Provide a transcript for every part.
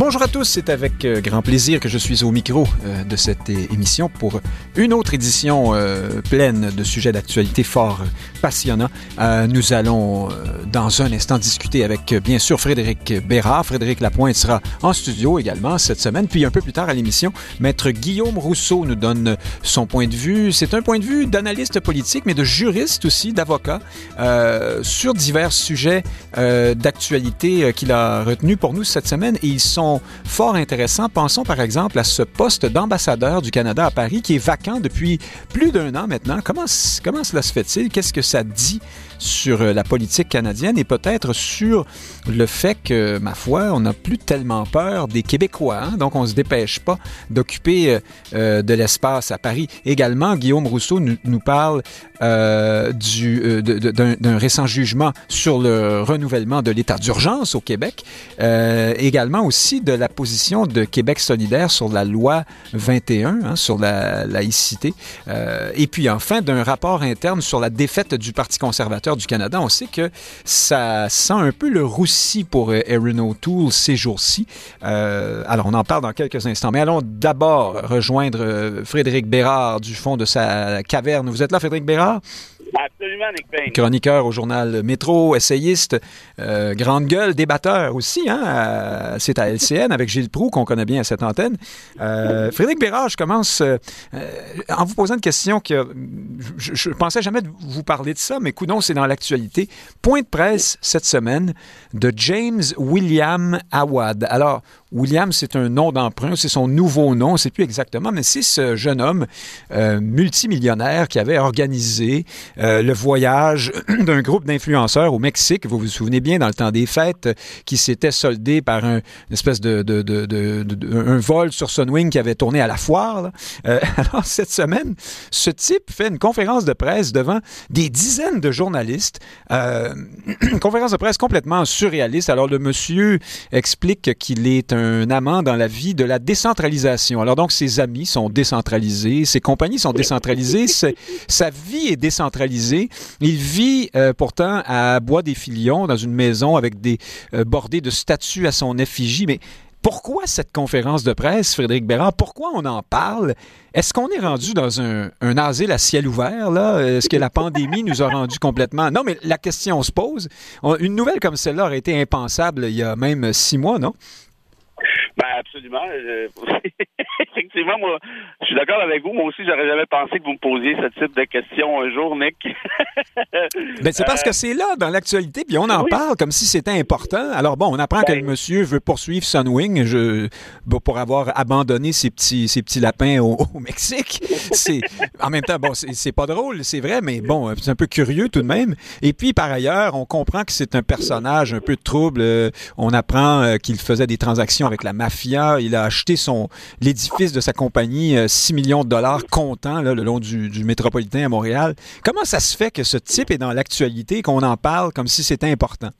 Bonjour à tous, c'est avec euh, grand plaisir que je suis au micro euh, de cette émission pour une autre édition euh, pleine de sujets d'actualité fort passionnants. nous allons dans un instant discuter avec bien sûr Frédéric Bérard. Frédéric Lapointe sera en studio également cette semaine. Puis un peu plus tard à l'émission, maître Guillaume Rousseau nous donne son point de vue. C'est un point de vue d'analyste politique, mais de juriste aussi, d'avocat, sur divers sujets d'actualité qu'il a retenu pour nous cette semaine. Et ils sont fort intéressants. Pensons par exemple à ce poste d'ambassadeur du Canada à Paris qui est vacant depuis plus d'un an maintenant. Comment, comment cela se fait-il? Qu'est-ce que ça dit sur euh, la politique canadienne et peut-être sur le fait que, ma foi, on n'a plus tellement peur des Québécois, hein? donc on ne se dépêche pas d'occuper euh, euh, de l'espace à Paris. Également, Guillaume Rousseau nous, nous parle euh, d'un récent jugement sur le renouvellement de l'état d'urgence au Québec, également aussi de la position de Québec solidaire sur la loi 21, hein, sur la laïcité, et puis enfin d'un rapport interne sur la défaite du Parti conservateur du Canada, on sait que ça sent un peu le roussi pour euh, Erin O'Toole ces jours-ci. Euh, alors, on en parle dans quelques instants. Mais allons d'abord rejoindre euh, Frédéric Bérard du fond de sa caverne. Vous êtes là, Frédéric Bérard? Absolument, Nick Payne. Chroniqueur au journal Métro, essayiste, euh, grande gueule, débatteur aussi. Hein, c'est à LCN avec Gilles Proux qu'on connaît bien à cette antenne. Euh, Frédéric Bérard, je commence euh, en vous posant une question que je, ne pensais jamais vous parler de ça, mais non, c'est dans l'actualité. Point de presse cette semaine de James William Awad. Alors, William, c'est un nom d'emprunt, c'est son nouveau nom, sait plus exactement, mais c'est ce jeune homme euh, multimillionnaire qui avait organisé euh, le voyage d'un groupe d'influenceurs au Mexique, vous vous souvenez bien, dans le temps des fêtes, qui s'était soldé par un, une espèce de, un vol sur Sunwing qui avait tourné à la foire. Euh, alors, cette semaine, ce type fait une conférence de presse devant des dizaines de journalistes, une conférence de presse complètement surréaliste. Alors, le monsieur explique qu'il est un un amant dans la vie de la décentralisation. Alors donc, ses amis sont décentralisés, ses compagnies sont décentralisées, sa vie est décentralisée. Il vit euh, pourtant à Bois-des-Filions, dans une maison avec des euh, bordées de statues à son effigie, mais pourquoi cette conférence de presse, Frédéric Bérard? Pourquoi on en parle? Est-ce qu'on est rendu dans un, un, asile à ciel ouvert, là? Est-ce que la pandémie nous a rendu complètement... Non, mais la question se pose. Une nouvelle comme celle-là aurait été impensable il y a même six mois, non? Ben absolument. Effectivement, moi, je suis d'accord avec vous. Moi aussi, j'aurais jamais pensé que vous me posiez ce type de questions un jour, Nick. ben, c'est parce que c'est là, dans l'actualité, puis on en parle comme si c'était important. Alors bon, on apprend que le ben monsieur veut poursuivre Sunwing je, pour avoir abandonné ses petits, ses petits lapins au, Mexique. C'est En même temps, bon, c'est pas drôle, c'est vrai, mais bon, c'est un peu curieux tout de même. Et puis, par ailleurs, on comprend que c'est un personnage un peu trouble. On apprend euh, qu'il faisait des transactions avec la mafia. Il a acheté son l'édifice de sa compagnie 6 euh, millions de dollars comptant le long du, métropolitain à Montréal. Comment ça se fait que ce type est dans l'actualité et qu'on en parle comme si c'était important?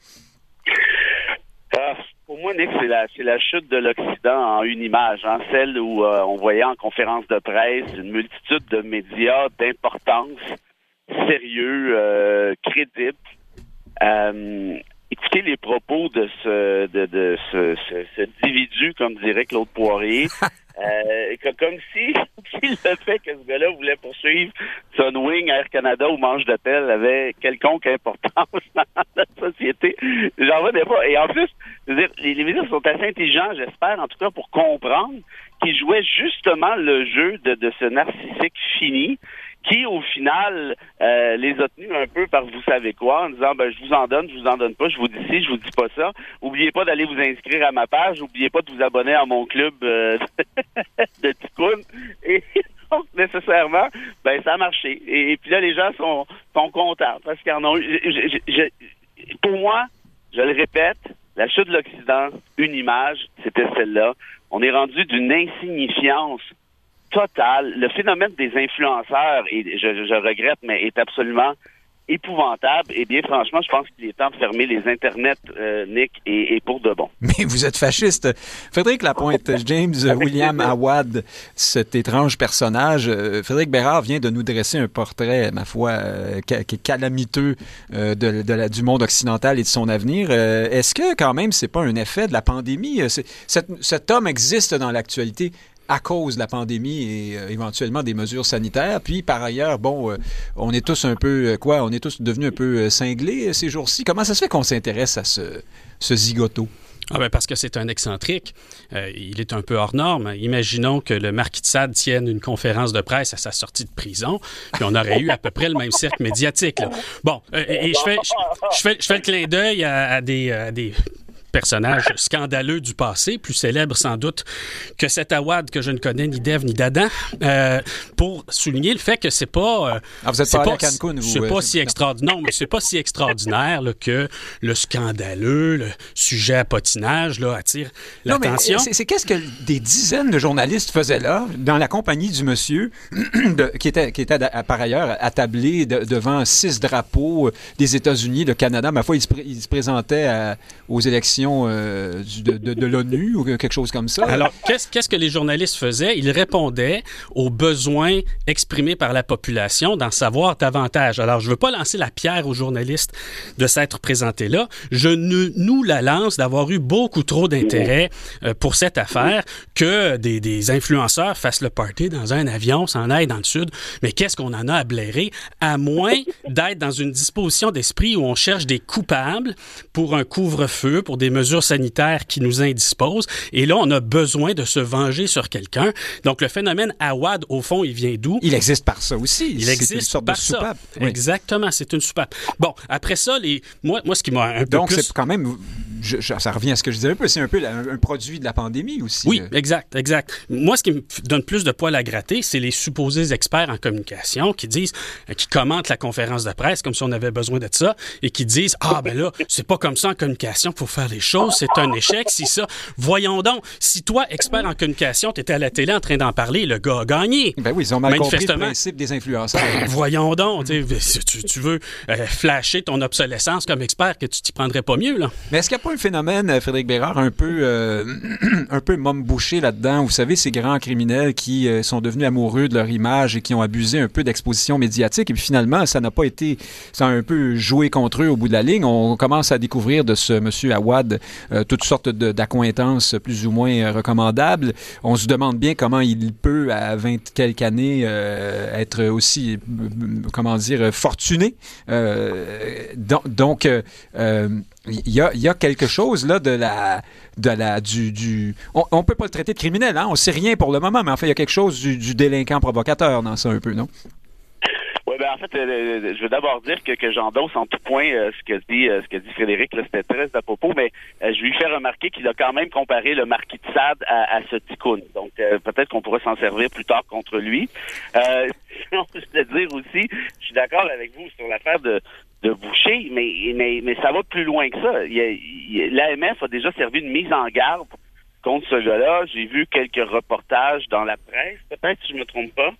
Ah, pour moi, Nick, c'est la, chute de l'Occident en une image, hein, celle où euh, on voyait en conférence de presse une multitude de médias d'importance, sérieux, euh, crédibles, écoutez les propos de ce de, de ce, ce, individu, comme dirait Claude Poirier, euh, comme si, le fait que ce gars-là voulait poursuivre Sunwing, Air Canada ou Manche d'Appel avait quelconque importance dans la société. J'en des fois. Et en plus, dire, les, les médias sont assez intelligents, j'espère, en tout cas, pour comprendre qu'ils jouaient justement le jeu de, de ce narcissique fini qui, au final, euh, les a tenus un peu par vous savez quoi, en disant, ben, je vous en donne, je vous en donne pas, je vous dis ci, je vous dis pas ça. Oubliez pas d'aller vous inscrire à ma page, oubliez pas de vous abonner à mon club euh, de Ticoun. Et donc, nécessairement, ben, ça a marché. Et, puis là, les gens sont, sont contents parce qu'ils en ont eu. pour moi, je le répète, la chute de l'Occident, une image, c'était celle-là. On est rendu d'une insignifiance total. Le phénomène des influenceurs, et je, je regrette, mais est absolument épouvantable. Et bien, franchement, je pense qu'il est temps de fermer les internets, euh, Nick, et, pour de bon. Mais vous êtes fasciste. Frédéric Lapointe, James William Awad, cet étrange personnage. Euh, Frédéric Bérard vient de nous dresser un portrait, ma foi, euh, calamiteux de, du monde occidental et de son avenir. Est-ce que, quand même, c'est pas un effet de la pandémie? cet homme existe dans l'actualité à cause de la pandémie et euh, éventuellement des mesures sanitaires. Puis par ailleurs, bon, euh, on est tous un peu euh, quoi, on est tous devenus un peu cinglés ces jours-ci. Comment ça se fait qu'on s'intéresse à ce, zigoto? Ah ben parce que c'est un excentrique. il est un peu hors norme. Imaginons que le marquis de Sade tienne une conférence de presse à sa sortie de prison, puis on aurait eu à peu près le même cercle médiatique. Bon, et, je, fais, je, fais, je, fais, le clin d'œil à, des, à des personnage scandaleux du passé, plus célèbre sans doute que cet Awad que je ne connais ni d'Ève ni d'Adam, euh, pour souligner le fait que c'est pas. Euh, ah, vous êtes pas, à Cancun, vous. C'est pas euh, si extraordinaire. Non, mais c'est pas si extraordinaire que le scandaleux, le sujet à potinage là, attire l'attention. C'est qu'est-ce que des dizaines de journalistes faisaient là, dans la compagnie du monsieur, qui était, qui était par ailleurs attablé devant six drapeaux des États-Unis, le Canada. Ma foi, il se, il se présentait aux élections euh, de, l'ONU ou quelque chose comme ça? Alors, qu'est-ce que les journalistes faisaient? Ils répondaient aux besoins exprimés par la population d'en savoir davantage. Alors, je ne veux pas lancer la pierre aux journalistes de s'être présentés là. Je nous la lance d'avoir eu beaucoup trop d'intérêt euh, pour cette affaire que des, des, influenceurs fassent le party dans un avion, s'en aillent dans le sud. Mais qu'est-ce qu'on en a à blairer? À moins d'être dans une disposition d'esprit où on cherche des coupables pour un couvre-feu, pour des mesures sanitaires qui nous indisposent. Et là, on a besoin de se venger sur quelqu'un. Donc, le phénomène Awad, au fond, il vient d'où? Il existe par ça aussi. Il existe une sorte par de soupape. Ça. Exactement, c'est une soupape. Bon, après ça, les... moi, moi ce qui m'a un peu Donc, c'est quand même ça revient à ce que je disais un peu, c'est un peu un, produit de la pandémie aussi. Oui, exact, exact. Moi, ce qui me donne plus de poids à gratter, c'est les supposés experts en communication qui disent, euh, qui commentent la conférence de presse comme si on avait besoin de ça et qui disent, ah ben là, c'est pas comme ça en communication qu'il faut faire les choses, c'est un échec, si ça. Voyons donc, si toi, expert en communication, tu étais à la télé en train d'en parler, le gars a gagné. Ben oui, ils ont mal compris le principe des influenceurs. Ben, voyons donc, tu, tu veux euh, flasher ton obsolescence comme expert, que tu t'y prendrais pas mieux, là. Mais est-ce qu'il n'y a pas un phénomène, euh, Frédéric Bérard, un peu, euh, un peu bouché là-dedans? Vous savez, ces grands criminels qui euh, sont devenus amoureux de leur image et qui ont abusé un peu d'exposition médiatique. Et puis finalement, ça n'a pas été, ça a un peu joué contre eux au bout de la ligne. On commence à découvrir de ce monsieur Awad toutes sortes d'accointances plus ou moins recommandables. On se demande bien comment il peut, à 20 quelques années, être aussi, comment dire, fortuné. donc, il y, a, quelque chose là de la de la du, du on, on peut pas le traiter de criminel hein on sait rien pour le moment mais en fait il y a quelque chose du délinquant provocateur dans ça un peu non? Ben en fait, euh, euh, je veux d'abord dire que, que j'endosse en tout point euh, ce que dit ce que dit Frédéric. C'était très à propos, mais je lui fais remarquer qu'il a quand même comparé le marquis de Sade à, à ce ticoun. Donc peut-être qu'on pourrait s'en servir plus tard contre lui. sinon, je voulais dire aussi, je suis d'accord avec vous sur l'affaire de de Boucher, mais, mais, mais ça va plus loin que ça. L'AMF a déjà servi une mise en garde contre ce gars-là. J'ai vu quelques reportages dans la presse, peut-être si je me trompe pas.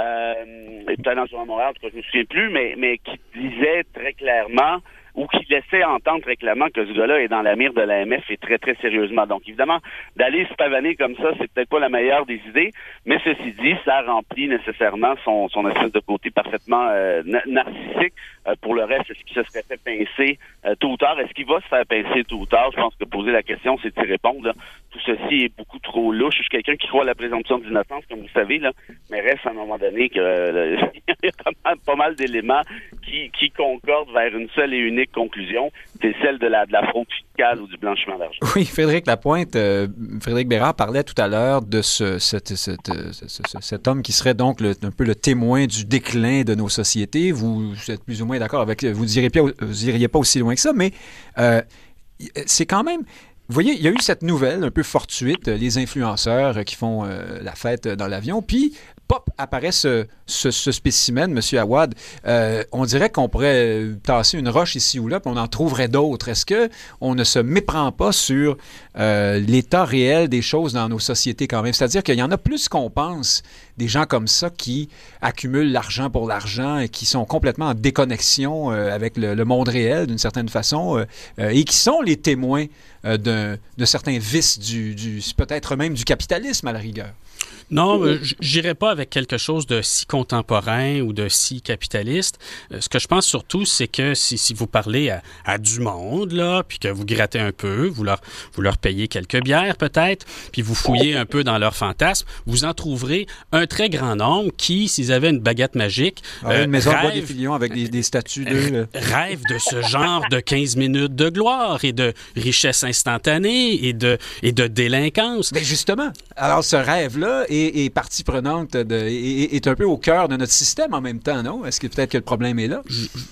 Euh, peut-être dans le journal Montréal, en tout cas, je me souviens plus, mais, mais qui disait très clairement ou qui laissait entendre très clairement que ce gars-là est dans la mire de l'AMF et très, très sérieusement. Donc, évidemment, d'aller se pavaner comme ça, c'est peut-être pas la meilleure des idées, mais ceci dit, ça remplit nécessairement son, son espèce de côté parfaitement euh, narcissique. Euh, pour le reste, est-ce qu'il se serait fait pincer euh, tôt ou tard? Est-ce qu'il va se faire pincer tôt ou tard? Je pense que poser la question, c'est de répondre. Tout ceci est beaucoup trop louche. Je suis quelqu'un qui croit à la présomption d'innocence, comme vous savez, là, mais reste à un moment donné que il y a pas mal, d'éléments qui, qui concordent vers une seule et unique conclusion, c'est celle de la, de la fraude fiscale ou du blanchiment d'argent. Oui, Frédéric Lapointe, euh, Frédéric Bérard parlait tout à l'heure de ce, cet, cet, homme qui serait donc un peu le témoin du déclin de nos sociétés. Vous êtes plus ou moins d'accord avec. Vous n'iriez pas, pas aussi loin que ça, mais euh, c'est quand même. Vous voyez, il y a eu cette nouvelle un peu fortuite, les influenceurs qui font euh, la fête dans l'avion, puis pop, apparaît ce, spécimen, M. Awad, euh, on dirait qu'on pourrait tasser une roche ici ou là, puis on en trouverait d'autres. Est-ce que on ne se méprend pas sur euh, l'état réel des choses dans nos sociétés quand même? C'est-à-dire qu'il y en a plus qu'on pense des gens comme ça qui accumulent l'argent pour l'argent et qui sont complètement en déconnexion euh, avec le, monde réel d'une certaine façon et qui sont les témoins de certains vices du peut-être même du capitalisme à la rigueur. Non, euh, j'irai pas avec quelque chose de si contemporain ou de si capitaliste. Euh, Ce que je pense surtout, c'est que si, si vous parlez à, à du monde, là, puis que vous grattez un peu, vous leur, vous leur payez quelques bières peut-être, puis vous fouillez un peu dans leurs fantasmes, vous en trouverez un très grand nombre qui, s'ils avaient une baguette magique, Ah, euh, une maison rêvent- des filions avec des, des statues d'eux. rêve de ce genre de 15 minutes de gloire et de richesse instantanée et de, et de délinquance. Mais justement, alors ce rêve-là est, est partie prenante, de, est, est un peu au cœur de notre système en même temps, non? Est-ce que peut-être que le problème est là?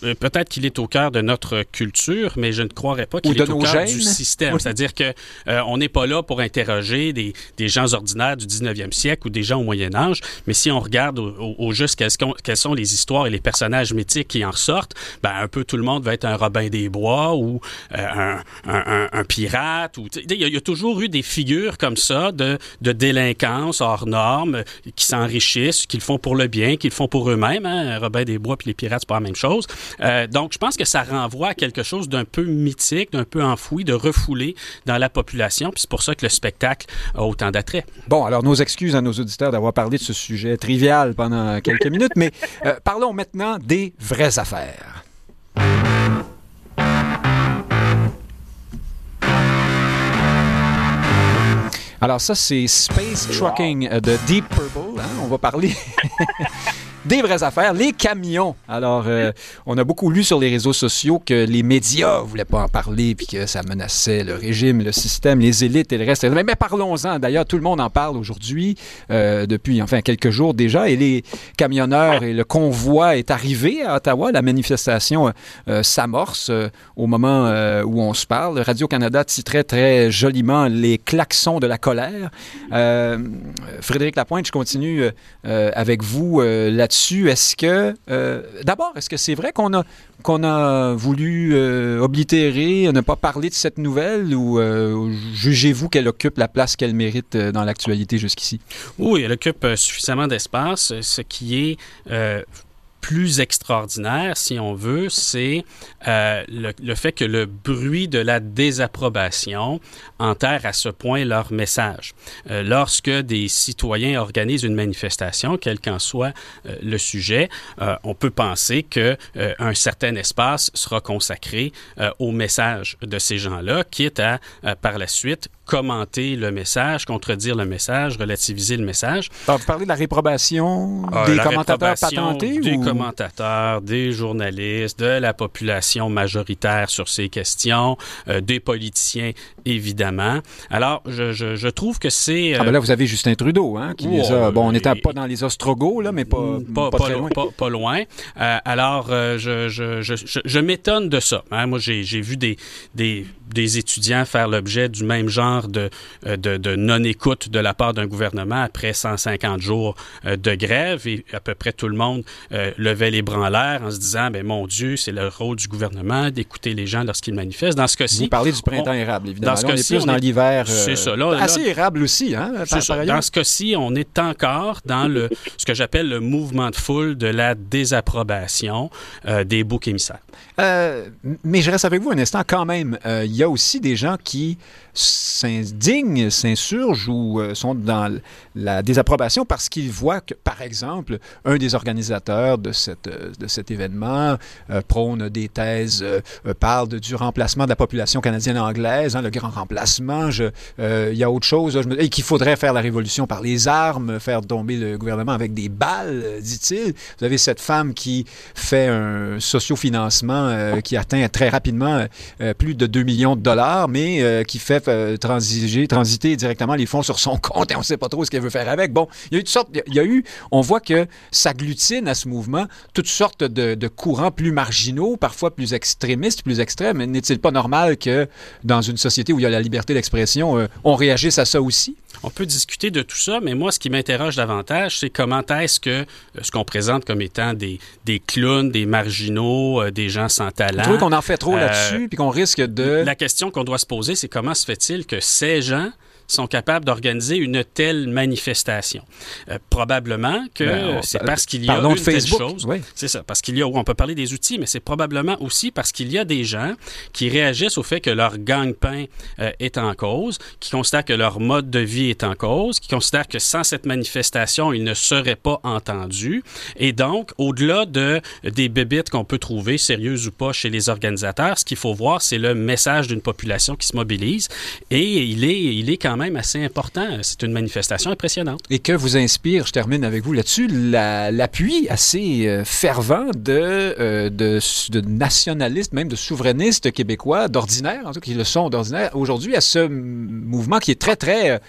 Euh, Peut-être qu'il est au cœur de notre culture, mais je ne croirais pas qu'il est au cœur du système. Oui. C'est-à-dire que euh, on n'est pas là pour interroger des, des gens ordinaires du 19e siècle ou des gens au Moyen Âge, mais si on regarde au, au- au juste quelles, sont- quelles sont les histoires et les personnages mythiques qui en ressortent, ben un peu tout le monde va être un Robin des Bois ou euh, un, un- un- un pirate. Ou, y il y a toujours eu des figures comme ça de, de délinquance hors normes euh, qui s'enrichissent, qui le font pour le bien, qui le font pour eux-mêmes. Hein? Robin des Bois puis les pirates, c'est pas la même chose. Euh, donc, je pense que ça renvoie à quelque chose d'un peu mythique, d'un peu enfoui, de refoulé dans la population. Puis c'est pour ça que le spectacle a autant d'attrait. Bon, alors nos excuses à nos auditeurs d'avoir parlé de ce sujet trivial pendant quelques minutes, mais euh, parlons maintenant des vraies affaires. Alors ça, c'est Space Trucking euh, de Deep Purple. hein. On va parler des vraies affaires, les camions. Alors, euh, on a beaucoup lu sur les réseaux sociaux que les médias voulaient pas en parler, puis que ça menaçait le régime, le système, les élites et le reste. Mais, parlons-en. D'ailleurs, tout le monde en parle aujourd'hui, euh, depuis enfin quelques jours déjà, et les camionneurs et le convoi est arrivé à Ottawa. La manifestation euh, s'amorce au moment où on se parle. Radio-Canada titrait très joliment les klaxons de la colère. Frédéric Lapointe, je continue avec vous euh, Est-ce que, euh, d'abord, est-ce que c'est vrai qu'on a qu'on a voulu euh, oblitérer, ne pas parler de cette nouvelle ou euh, jugez-vous qu'elle occupe la place qu'elle mérite euh, dans l'actualité jusqu'ici? Oui, elle occupe euh, suffisamment d'espace. Ce qui est euh, plus extraordinaire, si on veut, c'est euh, le, fait que le bruit de la désapprobation enterre à ce point leur message. Euh, lorsque des citoyens organisent une manifestation, quel qu'en soit euh, le sujet, on peut penser que un certain espace sera consacré au message de ces gens-là, quitte à par la suite commenter le message, contredire le message, relativiser le message. Alors, vous parlez de la réprobation Ah, des la commentateurs réprobation patentés? Des ou... commentateurs, des journalistes, de la population majoritaire sur ces questions, euh, des politiciens, évidemment. Alors, je, je, je trouve que c'est... Ah euh, ben là, vous avez Justin Trudeau, hein, qui les a... Bon, on n'était et- pas dans les Ostrogos, là, mais pas, Mm, pas, pas pas très lo- loin. pas- loin. Euh, alors, euh, je, je, m'étonne de ça. hein. Moi, j'ai j'ai vu des, des, des étudiants faire l'objet du même genre de, euh, de, de non-écoute de la part d'un gouvernement après 150 jours euh, de grève et à peu près tout le monde euh, levait les bras en l'air en se disant, ben mon Dieu, c'est le rôle du gouvernement d'écouter les gens lorsqu'ils manifestent. Dans ce Vous cas-ci, parlez du printemps on- érable, évidemment. dans ce Là, on est cas-ci, plus on dans l'hiver. C'est ça, là- là- assez érable aussi, hein, par, ça. Dans ce cas-ci, on est encore dans le ce que j'appelle le mouvement de foule de la désapprobation euh, des boucs émissaires. Euh, mais je reste avec vous un instant quand même. Euh, Il y a aussi des gens qui s'indignent, s'insurgent ou euh, sont dans la désapprobation parce qu'ils voient que, par exemple, un des organisateurs de, euh, cet événement euh, prône des thèses, euh, euh, parle du remplacement de la population canadienne-anglaise, hein, le grand remplacement. Euh, Il y a autre chose, et qu'il faudrait faire la révolution par les armes, faire tomber le gouvernement avec des balles, euh, dit-il. Vous avez cette femme qui fait un sociofinancement euh, qui atteint très rapidement euh, plus de 2 millions de dollars, mais euh, qui fait euh, transiger, transiter directement les fonds sur son compte et on ne sait pas trop ce qu'elle veut faire avec. Bon, il y a eu il y a eu, on voit que s'agglutine à ce mouvement toutes sortes de, de courants plus marginaux, parfois plus extrémistes, plus extrêmes. N'est-il pas normal que dans une société où il y a la liberté d'expression, euh, on réagisse à ça aussi? On peut discuter de tout ça, mais moi, ce qui m'interroge davantage, c'est comment est-ce que ce qu'on présente comme étant des, des clowns, des marginaux, des gens sans talent. Tu qu'on en fait trop là-dessus, puis qu'on risque de... La question qu'on doit se poser, c'est comment se fait-il que ces gens sont capables d'organiser une telle manifestation. Euh, probablement que ben, c'est parce qu'il y a une telle chose. C'est ça, parce qu'il y a, on peut parler des outils, mais c'est probablement aussi parce qu'il y a des gens qui réagissent au fait que leur gang-pain euh, est en cause, qui considèrent que leur mode de vie est en cause, qui considèrent que sans cette manifestation, ils ne seraient pas entendus. Et donc, au-delà de des bébites qu'on peut trouver, sérieuses ou pas, chez les organisateurs, ce qu'il faut voir, c'est le message d'une population qui se mobilise. Et il est, il est quand même même assez important. C'est une manifestation impressionnante. Et que vous inspire, je termine avec vous là-dessus, l'appui assez euh, fervent euh, de, de, nationalistes, même de souverainistes québécois, d'ordinaire, en tout cas qui le sont d'ordinaire, aujourd'hui à ce mouvement qui est très, très...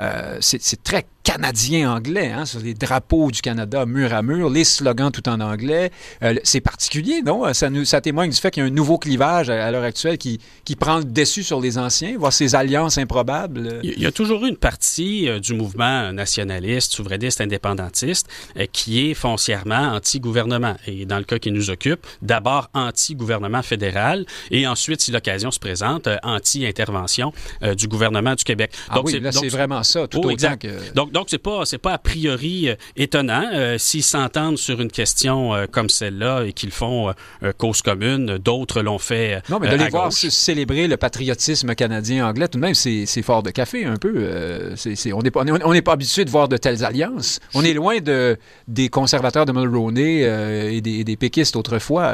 Euh, c'est très canadien-anglais, hein, sur les drapeaux du Canada mur à mur, les slogans tout en anglais. Euh, c'est particulier, non? Ça, nous, ça témoigne du fait qu'il y a un nouveau clivage à, l'heure actuelle qui, qui prend le dessus sur les anciens, voir ces alliances improbables. Il y a toujours eu une partie euh, du mouvement nationaliste, souverainiste, indépendantiste euh, qui est foncièrement anti-gouvernement. Et dans le cas qui nous occupe, d'abord anti-gouvernement fédéral et ensuite, si l'occasion se présente, anti-intervention du gouvernement du Québec. Ah donc, oui, là, c'est vraiment ça, tout oh, autant que... Donc, donc, c'est pas, c'est pas a priori euh, étonnant. Euh, s'ils s'entendent sur une question euh, comme celle-là et qu'ils font cause commune, d'autres l'ont fait. Non, mais de les voir célébrer le patriotisme canadien-anglais, tout de même, c'est, fort de café un peu. c'est, on n'est pas, on n'est pas habitué de voir de telles alliances. On est loin de, des conservateurs de Mulroney et, des, des, péquistes autrefois.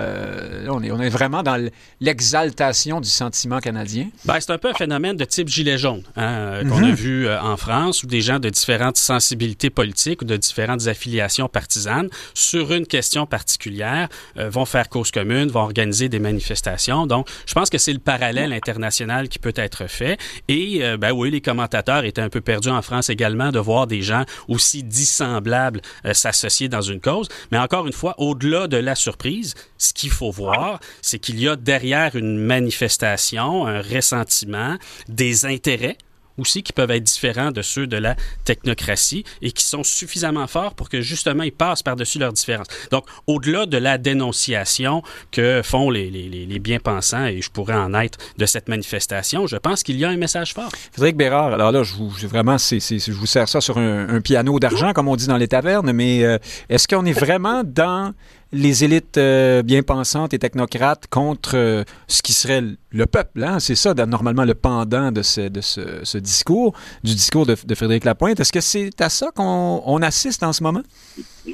on, est, on est vraiment dans l'exaltation du sentiment canadien. Ben, c'est un peu un phénomène de type gilet jaune hein, qu'on a mhm. vu en France, où des gens de différents sensibilités politiques ou de différentes affiliations partisanes sur une question particulière euh, vont faire cause commune, vont organiser des manifestations. Donc, je pense que c'est le parallèle international qui peut être fait. Et, euh, ben oui, les commentateurs étaient un peu perdus en France également de voir des gens aussi dissemblables euh, s'associer dans une cause. Mais encore une fois, au-delà de la surprise, ce qu'il faut voir, c'est qu'il y a derrière une manifestation un ressentiment, des intérêts aussi qui peuvent être différents de ceux de la technocratie et qui sont suffisamment forts pour que justement ils passent par-dessus leurs différences. Donc, au-delà de la dénonciation que font les, les, les bien-pensants, et je pourrais en être de cette manifestation, je pense qu'il y a un message fort. Frédéric Bérard, alors là, je vous, vraiment, je vous sers ça sur un, piano d'argent, comme on dit dans les tavernes, mais euh, est-ce qu'on est vraiment dans les élites euh, bien pensantes et technocrates contre euh, ce qui serait le peuple. Hein? C'est ça, normalement, le pendant de ce, de ce, discours, du discours de, Frédéric Lapointe. Est-ce que c'est à ça qu'on assiste en ce moment?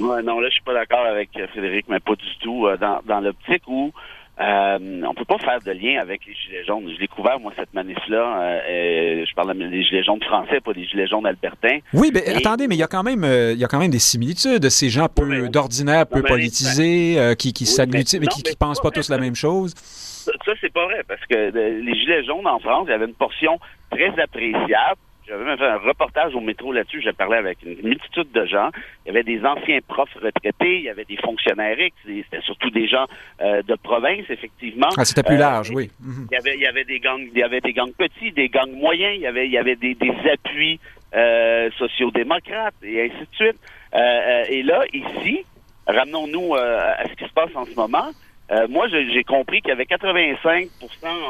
Ouais, non, là, je suis pas d'accord avec Frédéric, mais pas du tout. Euh, dans, dans l'optique où euh, on peut pas faire de lien avec les Gilets jaunes. J'ai découvert, moi, cette manif-là. Euh, je parle des Gilets jaunes français, pas des Gilets jaunes albertains. Oui, mais attendez, mais il y a quand même euh, il y a quand même des similitudes. Ces gens peu d'ordinaire, peu politisés, euh, qui, qui s'agglutinent, mais, qui, qui pensent pas tous la même chose. Ça, ça c'est pas vrai, parce que les Gilets jaunes en France, il y avait une portion très appréciable j'avais même fait un reportage au métro là-dessus. J'ai parlé avec une multitude de gens. Il y avait des anciens profs retraités, il y avait des fonctionnaires c'était surtout des gens euh, de province, effectivement. Ah, c'était plus euh, large, oui. Il y avait, il y avait des gangs, il y avait des gangs petits, des gangs moyens, il y avait, il y avait des, des appuis euh, sociodémocrates et ainsi de suite. Et là, ici, ramenons-nous à ce qui se passe en ce moment. moi, j'ai compris qu'il y avait 85%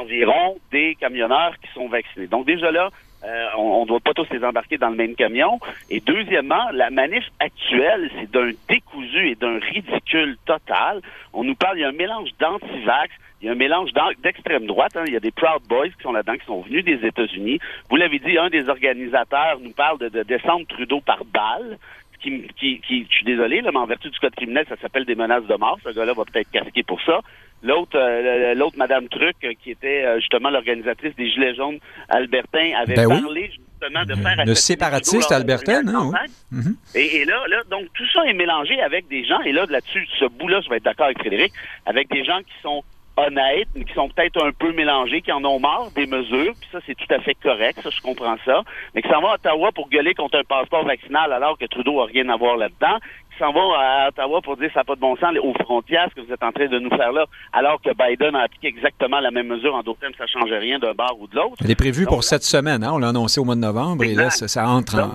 environ des camionneurs qui sont vaccinés. Donc déjà là, euh, on ne doit pas tous les embarquer dans le même camion. Et deuxièmement, la manif actuelle, c'est d'un décousu et d'un ridicule total. On nous parle, il y a un mélange d'anti-vax, il y a un mélange d'extrême droite. Hein. Il y a des Proud Boys qui sont là-dedans, qui sont venus des États-Unis. Vous l'avez dit, un des organisateurs nous parle de, descendre Trudeau par balle. Qui, qui, qui, je suis désolé, là, mais en vertu du code criminel, ça s'appelle des menaces de mort. Ce gars-là va peut-être casquer pour ça. L'autre, euh, l'autre Madame Truc, euh, qui était euh, justement l'organisatrice des Gilets jaunes Albertin, avait ben parlé justement de faire... Le séparatiste Albertin, hein, oui. Mhm. et, et, là, là, donc tout ça est mélangé avec des gens, et là, là-dessus, ce bout-là, je vais être d'accord avec Frédéric, avec des gens qui sont honnêtes, mais qui sont peut-être un peu mélangés, qui en ont marre des mesures, puis ça, c'est tout à fait correct, ça, je comprends ça, mais qui s'en va à Ottawa pour gueuler contre un passeport vaccinal alors que Trudeau a rien à voir là-dedans, s'en vont à Ottawa pour dire ça n'a pas de bon sens aux frontières, ce que vous êtes en train de nous faire là, alors que Biden a appliqué exactement la même mesure en d'autres termes, ça ne change rien d'un bar ou de l'autre. Elle est prévue pour cette semaine, hein? on l'a annoncé au mois de novembre, et là, ça, entre en.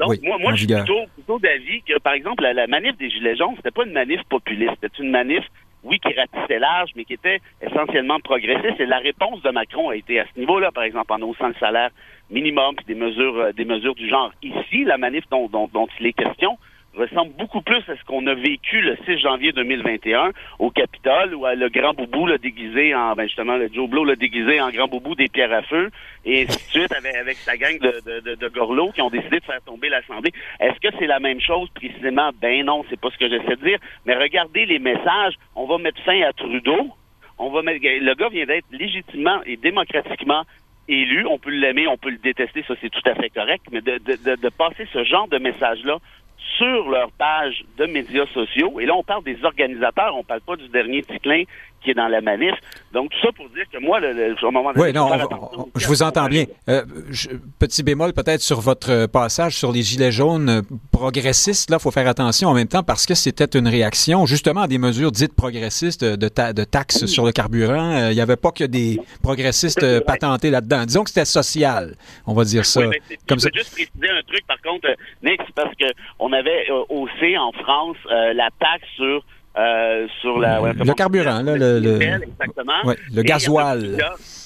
Donc, moi, moi je suis plutôt, d'avis que, par exemple, la, manif des Gilets jaunes, c'était pas une manif populiste, c'était une manif oui, qui ratissait large, mais qui était essentiellement progressiste. Et la réponse de Macron a été à ce niveau-là, par exemple, en haussant le salaire minimum, puis des mesures, euh, des mesures du genre. Ici, la manif dont, dont, dont il est question, ressemble beaucoup plus à ce qu'on a vécu le 6 janvier 2021 au Capitole, où euh, le grand boubou l'a déguisé en, ben justement, le Joe Blow l'a déguisé en grand boubou des pierres à feu, et ainsi de suite avec, sa gang de, de, de, gorlots qui ont décidé de faire tomber l'Assemblée. Est-ce que c'est la même chose précisément? Ben non, c'est pas ce que j'essaie de dire. Mais regardez les messages. On va mettre fin à Trudeau. On va mettre, le gars vient d'être légitimement et démocratiquement élu. On peut l'aimer, on peut le détester, ça c'est tout à fait correct. Mais de, de, de passer ce genre de message-là sur leur page de médias sociaux. Et là, on parle des organisateurs, on parle pas du dernier Ticlin qui est dans la manif. Donc, tout ça pour dire que moi, le, au moment Oui, non, je vous entends bien. Euh, petit bémol peut-être sur votre passage sur les gilets jaunes progressistes. Là, il faut faire attention en même temps parce que c'était une réaction justement à des mesures dites progressistes de, de taxes sur le carburant. Euh, il n'y avait pas que des progressistes patentés là-dedans. Disons que c'était social, on va dire ça. comme je veux juste préciser un truc, par contre, Nick, parce qu'on avait euh, haussé en France la taxe sur euh, sur la, le carburant, là, le, le, exactement. Ouais, le gasoil.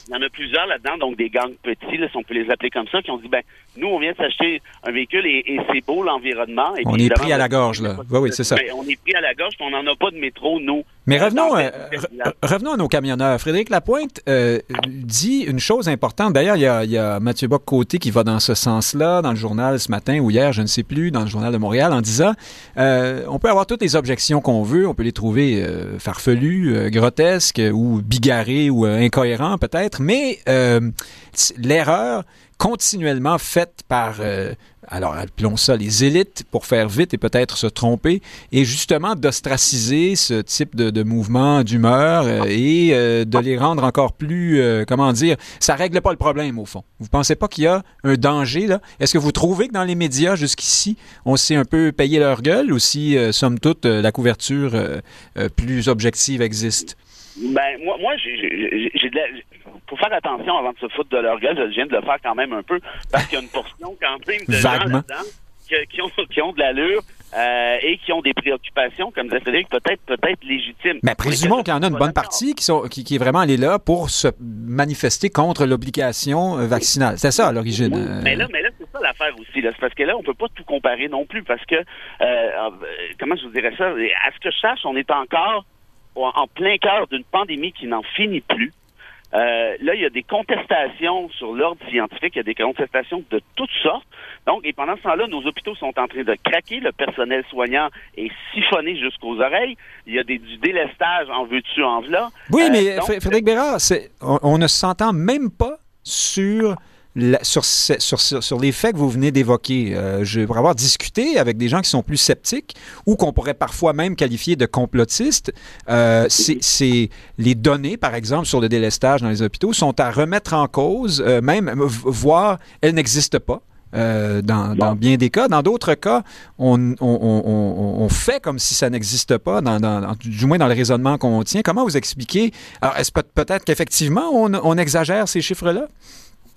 Il y en a plusieurs là-dedans, donc des gangs petits, là, si on peut les appeler comme ça, qui ont dit ben nous on vient de s'acheter un véhicule et, c'est beau l'environnement. On est pris à la gorge là. Oui, oui, c'est ça. Ben, on est pris à la gorge, on n'en a pas de métro nous. Mais revenons, euh, revenons à nos camionneurs. Frédéric Lapointe euh, dit une chose importante. D'ailleurs, il y a, il y a Mathieu Bock-Côté qui va dans ce sens-là, dans le journal ce matin ou hier, je ne sais plus, dans le journal de Montréal, en disant euh, on peut avoir toutes les objections qu'on veut, on peut les trouver euh, farfelues, euh, grotesques ou bigarrées ou incohérents peut-être, mais l'erreur continuellement faite par, euh, alors appelons ça les élites, pour faire vite et peut-être se tromper, et justement d'ostraciser ce type de, mouvement d'humeur euh, et euh, de les rendre encore plus, comment dire, ça règle pas le problème au fond. Vous pensez pas qu'il y a un danger là? Est-ce que vous trouvez que dans les médias jusqu'ici, on s'est un peu payé leur gueule ou si, somme toute, la couverture plus objective existe? Ben, moi, moi j'ai de faut faire attention avant de se foutre de leur gueule. Je viens de le faire quand même un peu parce qu'il y a une portion quand même de gens là-dedans qui, ont, qui ont de l'allure euh, et qui ont des préoccupations, comme disait Frédéric, peut-être peut-être légitimes. Mais présumeons qu'il y en a une bonne partie qui, sont, qui, qui est vraiment allée là pour se manifester contre l'obligation euh, vaccinale. C'est ça à l'origine. Euh. Mais là, mais là c'est ça l'affaire aussi. C'est parce que là, on peut pas tout comparer non plus parce que, euh, comment je vous dirais ça, à ce que je sache, on est encore en plein cœur d'une pandémie qui n'en finit plus. Euh, là, il y a des contestations sur l'ordre scientifique, il y a des contestations de toutes sortes. Donc, et pendant ce temps-là, nos hôpitaux sont en train de craquer, le personnel soignant est siphonné jusqu'aux oreilles, il y a des, du délestage en veux-tu, en v'là. Oui, euh, mais Frédéric Bérard, on, on ne s'entend même pas sur sur, sur, sur, les faits que vous venez d'évoquer, euh, je pourrais avoir discuté avec des gens qui sont plus sceptiques ou qu'on pourrait parfois même qualifier de complotistes. Euh, c'est les données, par exemple, sur le délestage dans les hôpitaux sont à remettre en cause, euh, même voire elles n'existent pas. Euh, dans, dans, bien des cas. Dans d'autres cas, on, on, on, on, fait comme si ça n'existe pas, dans, dans, du moins dans le raisonnement qu'on tient. Comment vous expliquer? Alors, est-ce peut-être qu'effectivement, on, exagère ces chiffres-là?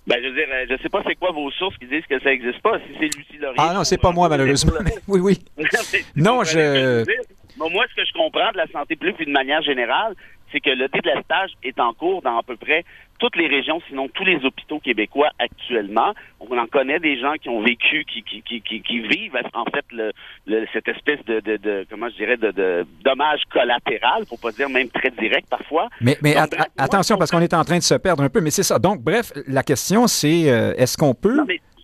Ben, je veux dire, euh, je sais pas c'est quoi vos sources qui disent que ça n'existe pas. Si c'est Lucie Laurier. Ah non, c'est pas moi, malheureusement. oui, oui. non, je. moi, ce que je comprends de la santé publique, puis de manière générale, c'est que le délestage est en cours dans à peu près toutes les régions, sinon tous les hôpitaux québécois actuellement. On en connaît des gens qui ont vécu, qui, qui, qui, qui, vivent en fait le, cette espèce de, de, de, comment je dirais, de, de dommage collatéral, pour pas dire même très direct parfois. Mais, mais attention, parce qu'on est en train de se perdre un peu, mais c'est ça. Donc, bref, la question, c'est euh, est-ce qu'on peut...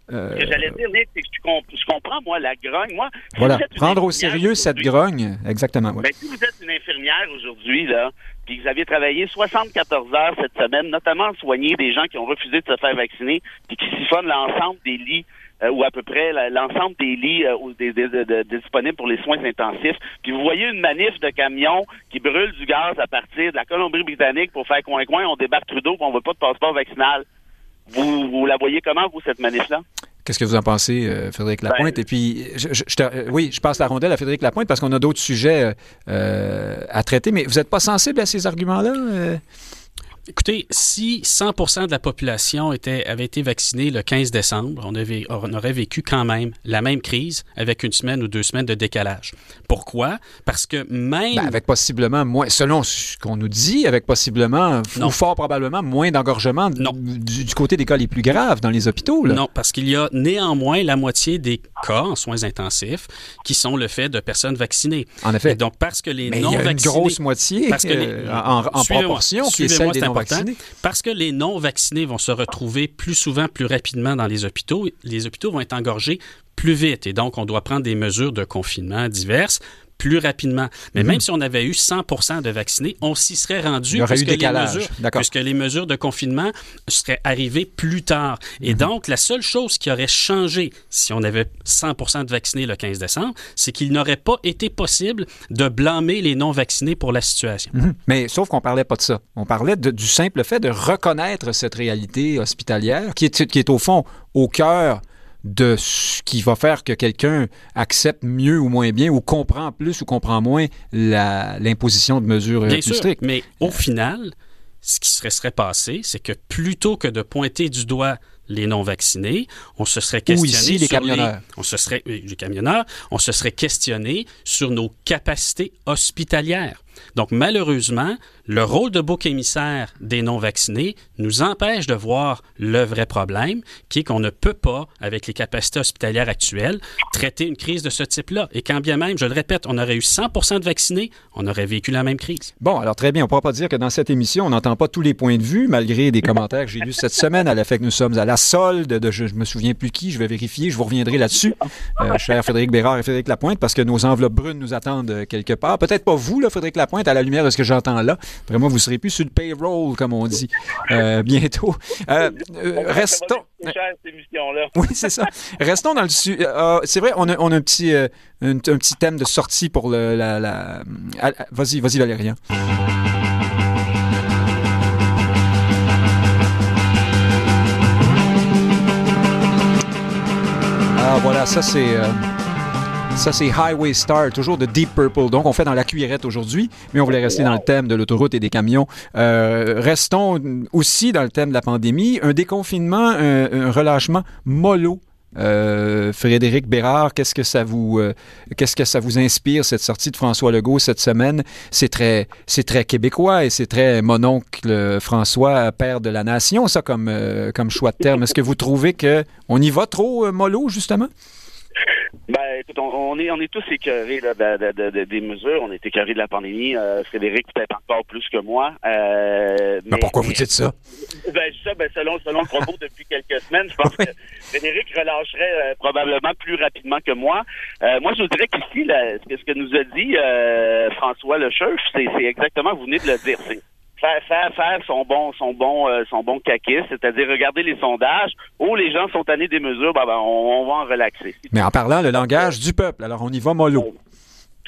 Ce que j'allais dire, Nick, c'est que je, comprends, moi, la grogne. Moi, voilà, prendre au sérieux cette grogne, exactement. Ben, si vous êtes une infirmière aujourd'hui, là, puis vous avez travaillé 74 heures cette semaine, notamment soigner des gens qui ont refusé de se faire vacciner, puis qui siphonnent l'ensemble des lits euh, ou à peu près l'ensemble des lits euh, disponibles pour les soins intensifs. Puis vous voyez une manif de camions qui brûlent du gaz à partir de la Colombie-Britannique pour faire coin-coin, on débarque Trudeau, puis on veut pas de passeport vaccinal. Vous, vous la voyez comment, vous, cette manif-là? Qu'est-ce que vous en pensez, euh, Frédéric Ben, Lapointe? Et puis, je, je- je te- euh, oui, je passe la rondelle à Frédéric Lapointe parce qu'on a d'autres sujets euh, à traiter, mais vous n'êtes pas sensible à ces arguments-là? Écoutez, si 100% de la population était, avait été vaccinée le 15 décembre, on, avait- on aurait vécu quand même la même crise avec une semaine ou deux semaines de décalage. Pourquoi? Parce que même... Ben, avec possiblement moins, selon ce qu'on nous dit, avec possiblement, Non. ou fort probablement, moins d'engorgement Non. du, du côté des cas les plus graves dans les hôpitaux. Là. Non, parce qu'il y a néanmoins la moitié des cas en soins intensifs qui sont le fait de personnes vaccinées. En effet. Et donc, parce que les mais il y a une non-vaccinés... grosse moitié Parce que les- euh, en, proportion qui est celle des c'est important. Parce que les non-vaccinés vont se retrouver plus souvent, plus rapidement dans les hôpitaux, les hôpitaux vont être engorgés plus vite. Et donc, on doit prendre des mesures de confinement diverses plus rapidement. Mais Mhm. même si on avait eu 100% de vaccinés, on s'y serait rendu les décalage. mesures, puisque les mesures de confinement seraient arrivées plus tard. Et Mhm. donc, la seule chose qui aurait changé si on avait 100% de vaccinés le 15 décembre, c'est qu'il n'aurait pas été possible de blâmer les non-vaccinés pour la situation. Mhm. Mais sauf qu'on parlait pas de ça. On parlait de- du simple fait de reconnaître cette réalité hospitalière qui est, qui est au fond au cœur de ce qui va faire que quelqu'un accepte mieux ou moins bien ou comprend plus ou comprend moins l'imposition de mesures euh, Bien plus sûr, strictes. mais au final, ce qui serait, serait passé, c'est que plutôt que de pointer du doigt les non-vaccinés, on se serait questionné ici, les sur camionneurs. on se serait, oui, les camionneurs, on se serait questionné sur nos capacités hospitalières. Donc, malheureusement, le rôle de bouc émissaire des non-vaccinés nous empêche de voir le vrai problème, qui est qu'on ne peut pas, avec les capacités hospitalières actuelles, traiter une crise de ce type-là. Et quand bien même, je le répète, on aurait eu 100 de vaccinés, on aurait vécu la même crise. Bon, alors très bien. On ne pourra pas dire que dans cette émission, on n'entend pas tous les points de vue, malgré des commentaires que j'ai lus cette semaine à l'effet que nous sommes à la solde de je, je me souviens plus qui, je vais vérifier, je vous reviendrai là-dessus, euh, cher Frédéric Bérard et Frédéric Lapointe, parce que nos enveloppes brunes nous attendent quelque part. Peut-être pas vous, là, Frédéric Lapointe, à la lumière de ce que j'entends là. Vraiment, vous serez plus sur le payroll, comme on dit, euh, bientôt. Euh, euh, restons. Cher. Oui, c'est ça. Restons dans le su- euh, c'est vrai, on a, on a un petit un, un petit thème de sortie pour le la, la... ah, ah, vas-y, vas-y Valérien. Ah voilà, ça c'est ça c'est Highway Star, toujours de Deep Purple. Donc on fait dans la cuillerette aujourd'hui, mais on voulait rester dans le thème de l'autoroute et des camions. Euh, restons aussi dans le thème de la pandémie, un déconfinement, un, un relâchement mollo. Euh, Frédéric Bérard, qu'est-ce que ça vous euh, qu'est-ce que ça vous inspire cette sortie de François Legault cette semaine? C'est très c'est très québécois et c'est très mon oncle François père de la nation ça comme comme choix de terme. Est-ce que vous trouvez que on y va trop mollo justement? Ben, écoute, on, on est, on est tous écœurés là, de, de- de- de- des mesures. On est écœurés de la pandémie. Euh, Frédéric, peut-être encore plus que moi. Euh, Mais pourquoi vous dites ça? Ben, ça, ben, selon, selon le propos depuis quelques semaines, je pense que Frédéric relâcherait euh, probablement plus rapidement que moi. Moi, je vous dirais qu'ici, ce, que, ce que nous a dit François Lecheuf, c'est exactement, vous venez de le dire, c'est faire, faire, faire son bon, son bon, euh, son bon c'est-à-dire regarder les sondages. Oh, les gens sont tannés des mesures, ben, ben, on, on va en relaxer. Mais en parlant le langage du peuple, alors on y va mollo.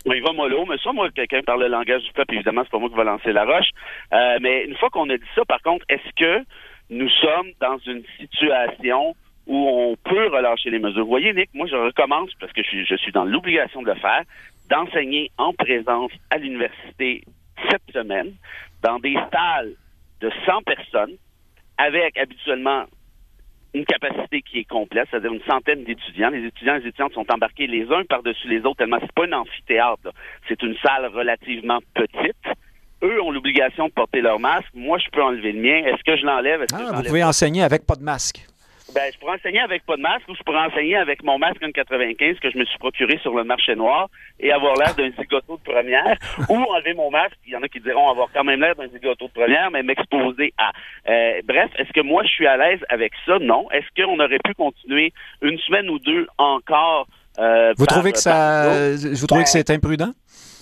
Oui, il va mollo, mais ça, moi, quelqu'un parle le langage du peuple, évidemment, c'est pas moi qui va lancer la roche. Euh, mais une fois qu'on a dit ça, par contre, est-ce que nous sommes dans une situation où on peut relâcher les mesures? Vous voyez, Nick, moi, je recommence, parce que je suis, je suis dans l'obligation de le faire, d'enseigner en présence à l'université cette semaine, dans des salles de 100 personnes, avec habituellement une capacité qui est complète, c'est-à-dire une centaine d'étudiants. Les étudiants et les étudiantes sont embarqués les uns par-dessus les autres, tellement c'est pas un amphithéâtre, c'est une salle relativement petite. Eux ont l'obligation de porter leur masque. Moi, je peux enlever le mien. Est-ce que je l'enlève? Que Ah, vous pouvez enseigner avec pas de masque. Ben, je pourrais enseigner avec pas de masque ou je pourrais enseigner avec mon masque N95 que je me suis procuré sur le marché noir et avoir l'air d'un zigoto de première ou enlever mon masque. Il y en a qui diront avoir quand même l'air d'un zigoto de première, mais m'exposer à. Euh, bref, est-ce que moi je suis à l'aise avec ça? Non. Est-ce qu'on aurait pu continuer une semaine ou deux encore? euh, Vous par- trouvez que ça vous trouvez que c'est imprudent?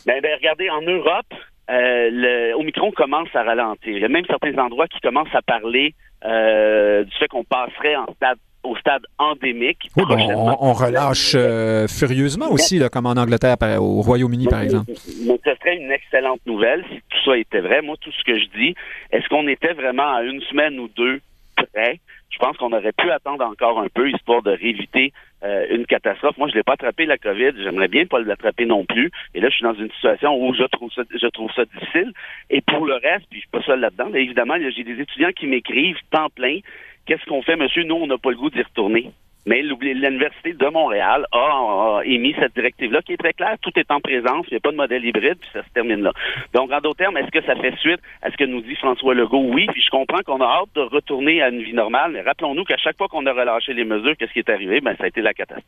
ben, ben, regardez, en Europe, euh, le Omicron commence à ralentir. Il y a même certains endroits qui commencent à parler euh, du fait qu'on passerait en stade, au stade endémique. Oui, bon, prochainement. on, on relâche euh, furieusement aussi, là, comme en Angleterre, au Royaume-Uni, par exemple. Donc, ce serait une excellente nouvelle si tout ça était vrai. Moi, tout ce que je dis, est-ce qu'on était vraiment à une semaine ou deux près? Je pense qu'on aurait pu attendre encore un peu, histoire de rééviter euh, une catastrophe. Moi, je l'ai pas attrapé la COVID. J'aimerais bien pas l'attraper non plus. Et là, je suis dans une situation où je trouve ça, je trouve ça difficile. Et pour le reste, puis je suis pas seul là-dedans. Mais évidemment, j'ai des étudiants qui m'écrivent temps plein. Qu'est-ce qu'on fait, monsieur? Nous, on n'a pas le goût d'y retourner. Mais l'Université de Montréal a, émis cette directive-là qui est très claire. Tout est en présence, il n'y a pas de modèle hybride, puis ça se termine là. Donc, en d'autres termes, est-ce que ça fait suite à ce que nous dit François Legault? Oui, puis je comprends qu'on a hâte de retourner à une vie normale, mais rappelons-nous qu'à chaque fois qu'on a relâché les mesures, qu'est-ce qui est arrivé? Ben, ça a été la catastrophe.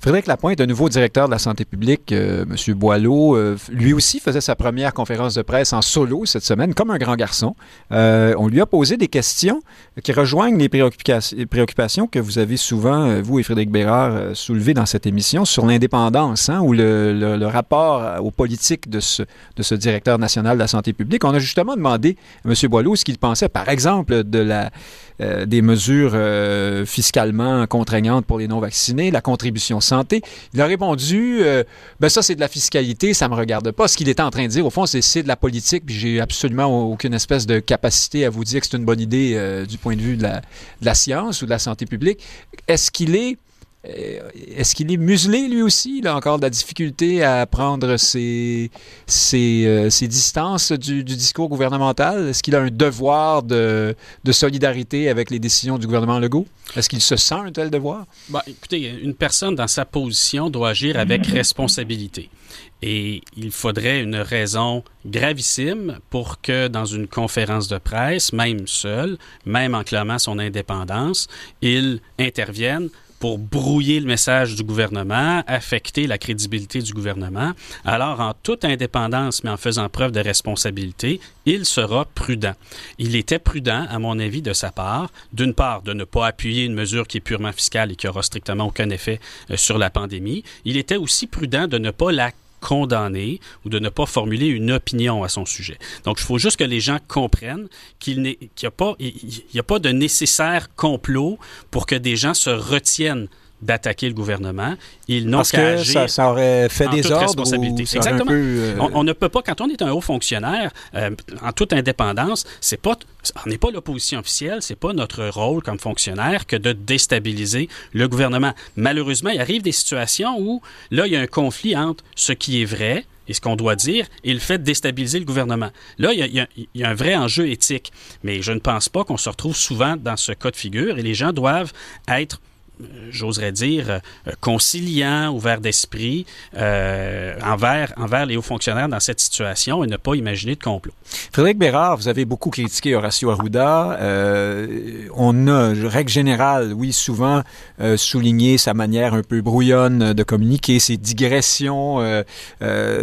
Frédéric Lapointe, de nouveau directeur de la santé publique, euh, M. Boileau, euh, lui aussi faisait sa première conférence de presse en solo cette semaine, comme un grand garçon. Euh, on lui a posé des questions qui rejoignent les préoccupations que vous avez souvent, euh, vous et Frédéric Bérard, euh, soulevées dans cette émission sur l'indépendance hein, ou le, rapport aux politiques de ce, de ce directeur national de la santé publique. On a justement demandé à M. Boileau ce qu'il pensait, par exemple, de la, euh, des mesures fiscalement contraignantes pour les non-vaccinés, la contribution santé. Il a répondu, ben ça c'est de la fiscalité, ça me regarde pas. Ce qu'il était en train de dire, au fond, c'est de la politique, puis j'ai absolument aucune espèce de capacité à vous dire que c'est une bonne idée du point de vue de la, science ou de la santé publique. Est-ce qu'il est euh, est-ce qu'il est muselé lui aussi, il a encore de la difficulté à prendre ses, ses, euh, distances du, discours gouvernemental? Est-ce qu'il a un devoir de, solidarité avec les décisions du gouvernement Legault? Est-ce qu'il se sent un tel devoir? Bah, écoutez, une personne dans sa position doit agir avec responsabilité. Et il faudrait une raison gravissime pour que dans une conférence de presse, même seul, même en clamant son indépendance, il intervienne pour brouiller le message du gouvernement, affecter la crédibilité du gouvernement. Alors, en toute indépendance, mais en faisant preuve de responsabilité, il sera prudent. Il était prudent, à mon avis, de sa part, d'une part, de ne pas appuyer une mesure qui est purement fiscale et qui aura strictement aucun effet euh, sur la pandémie. Il était aussi prudent de ne pas la condamner ou de ne pas formuler une opinion à son sujet. Donc, il faut juste que les gens comprennent qu'il n'y a, pas, de nécessaire complot pour que des gens se retiennent d'attaquer le gouvernement. Ils n'ont qu'à agir ça, aurait fait des ordres Exactement. Euh, on, ne peut pas, quand on est un haut fonctionnaire, euh, en toute indépendance, c'est pas, on n'est pas l'opposition officielle, c'est pas notre rôle comme fonctionnaire que de déstabiliser le gouvernement. Malheureusement, il arrive des situations où là, il y a un conflit entre ce qui est vrai, et ce qu'on doit dire, et le fait de déstabiliser le gouvernement. Là, il y, a, il y, a, un vrai enjeu éthique, mais je ne pense pas qu'on se retrouve souvent dans ce cas de figure, et les gens doivent être j'oserais dire, euh, conciliant, ouvert d'esprit euh, envers, envers les hauts fonctionnaires dans cette situation et ne pas imaginer de complot. Frédéric Bérard, vous avez beaucoup critiqué Horacio Arruda. Euh, on a, règle générale, oui, souvent souligné sa manière un peu brouillonne de communiquer, ses digressions,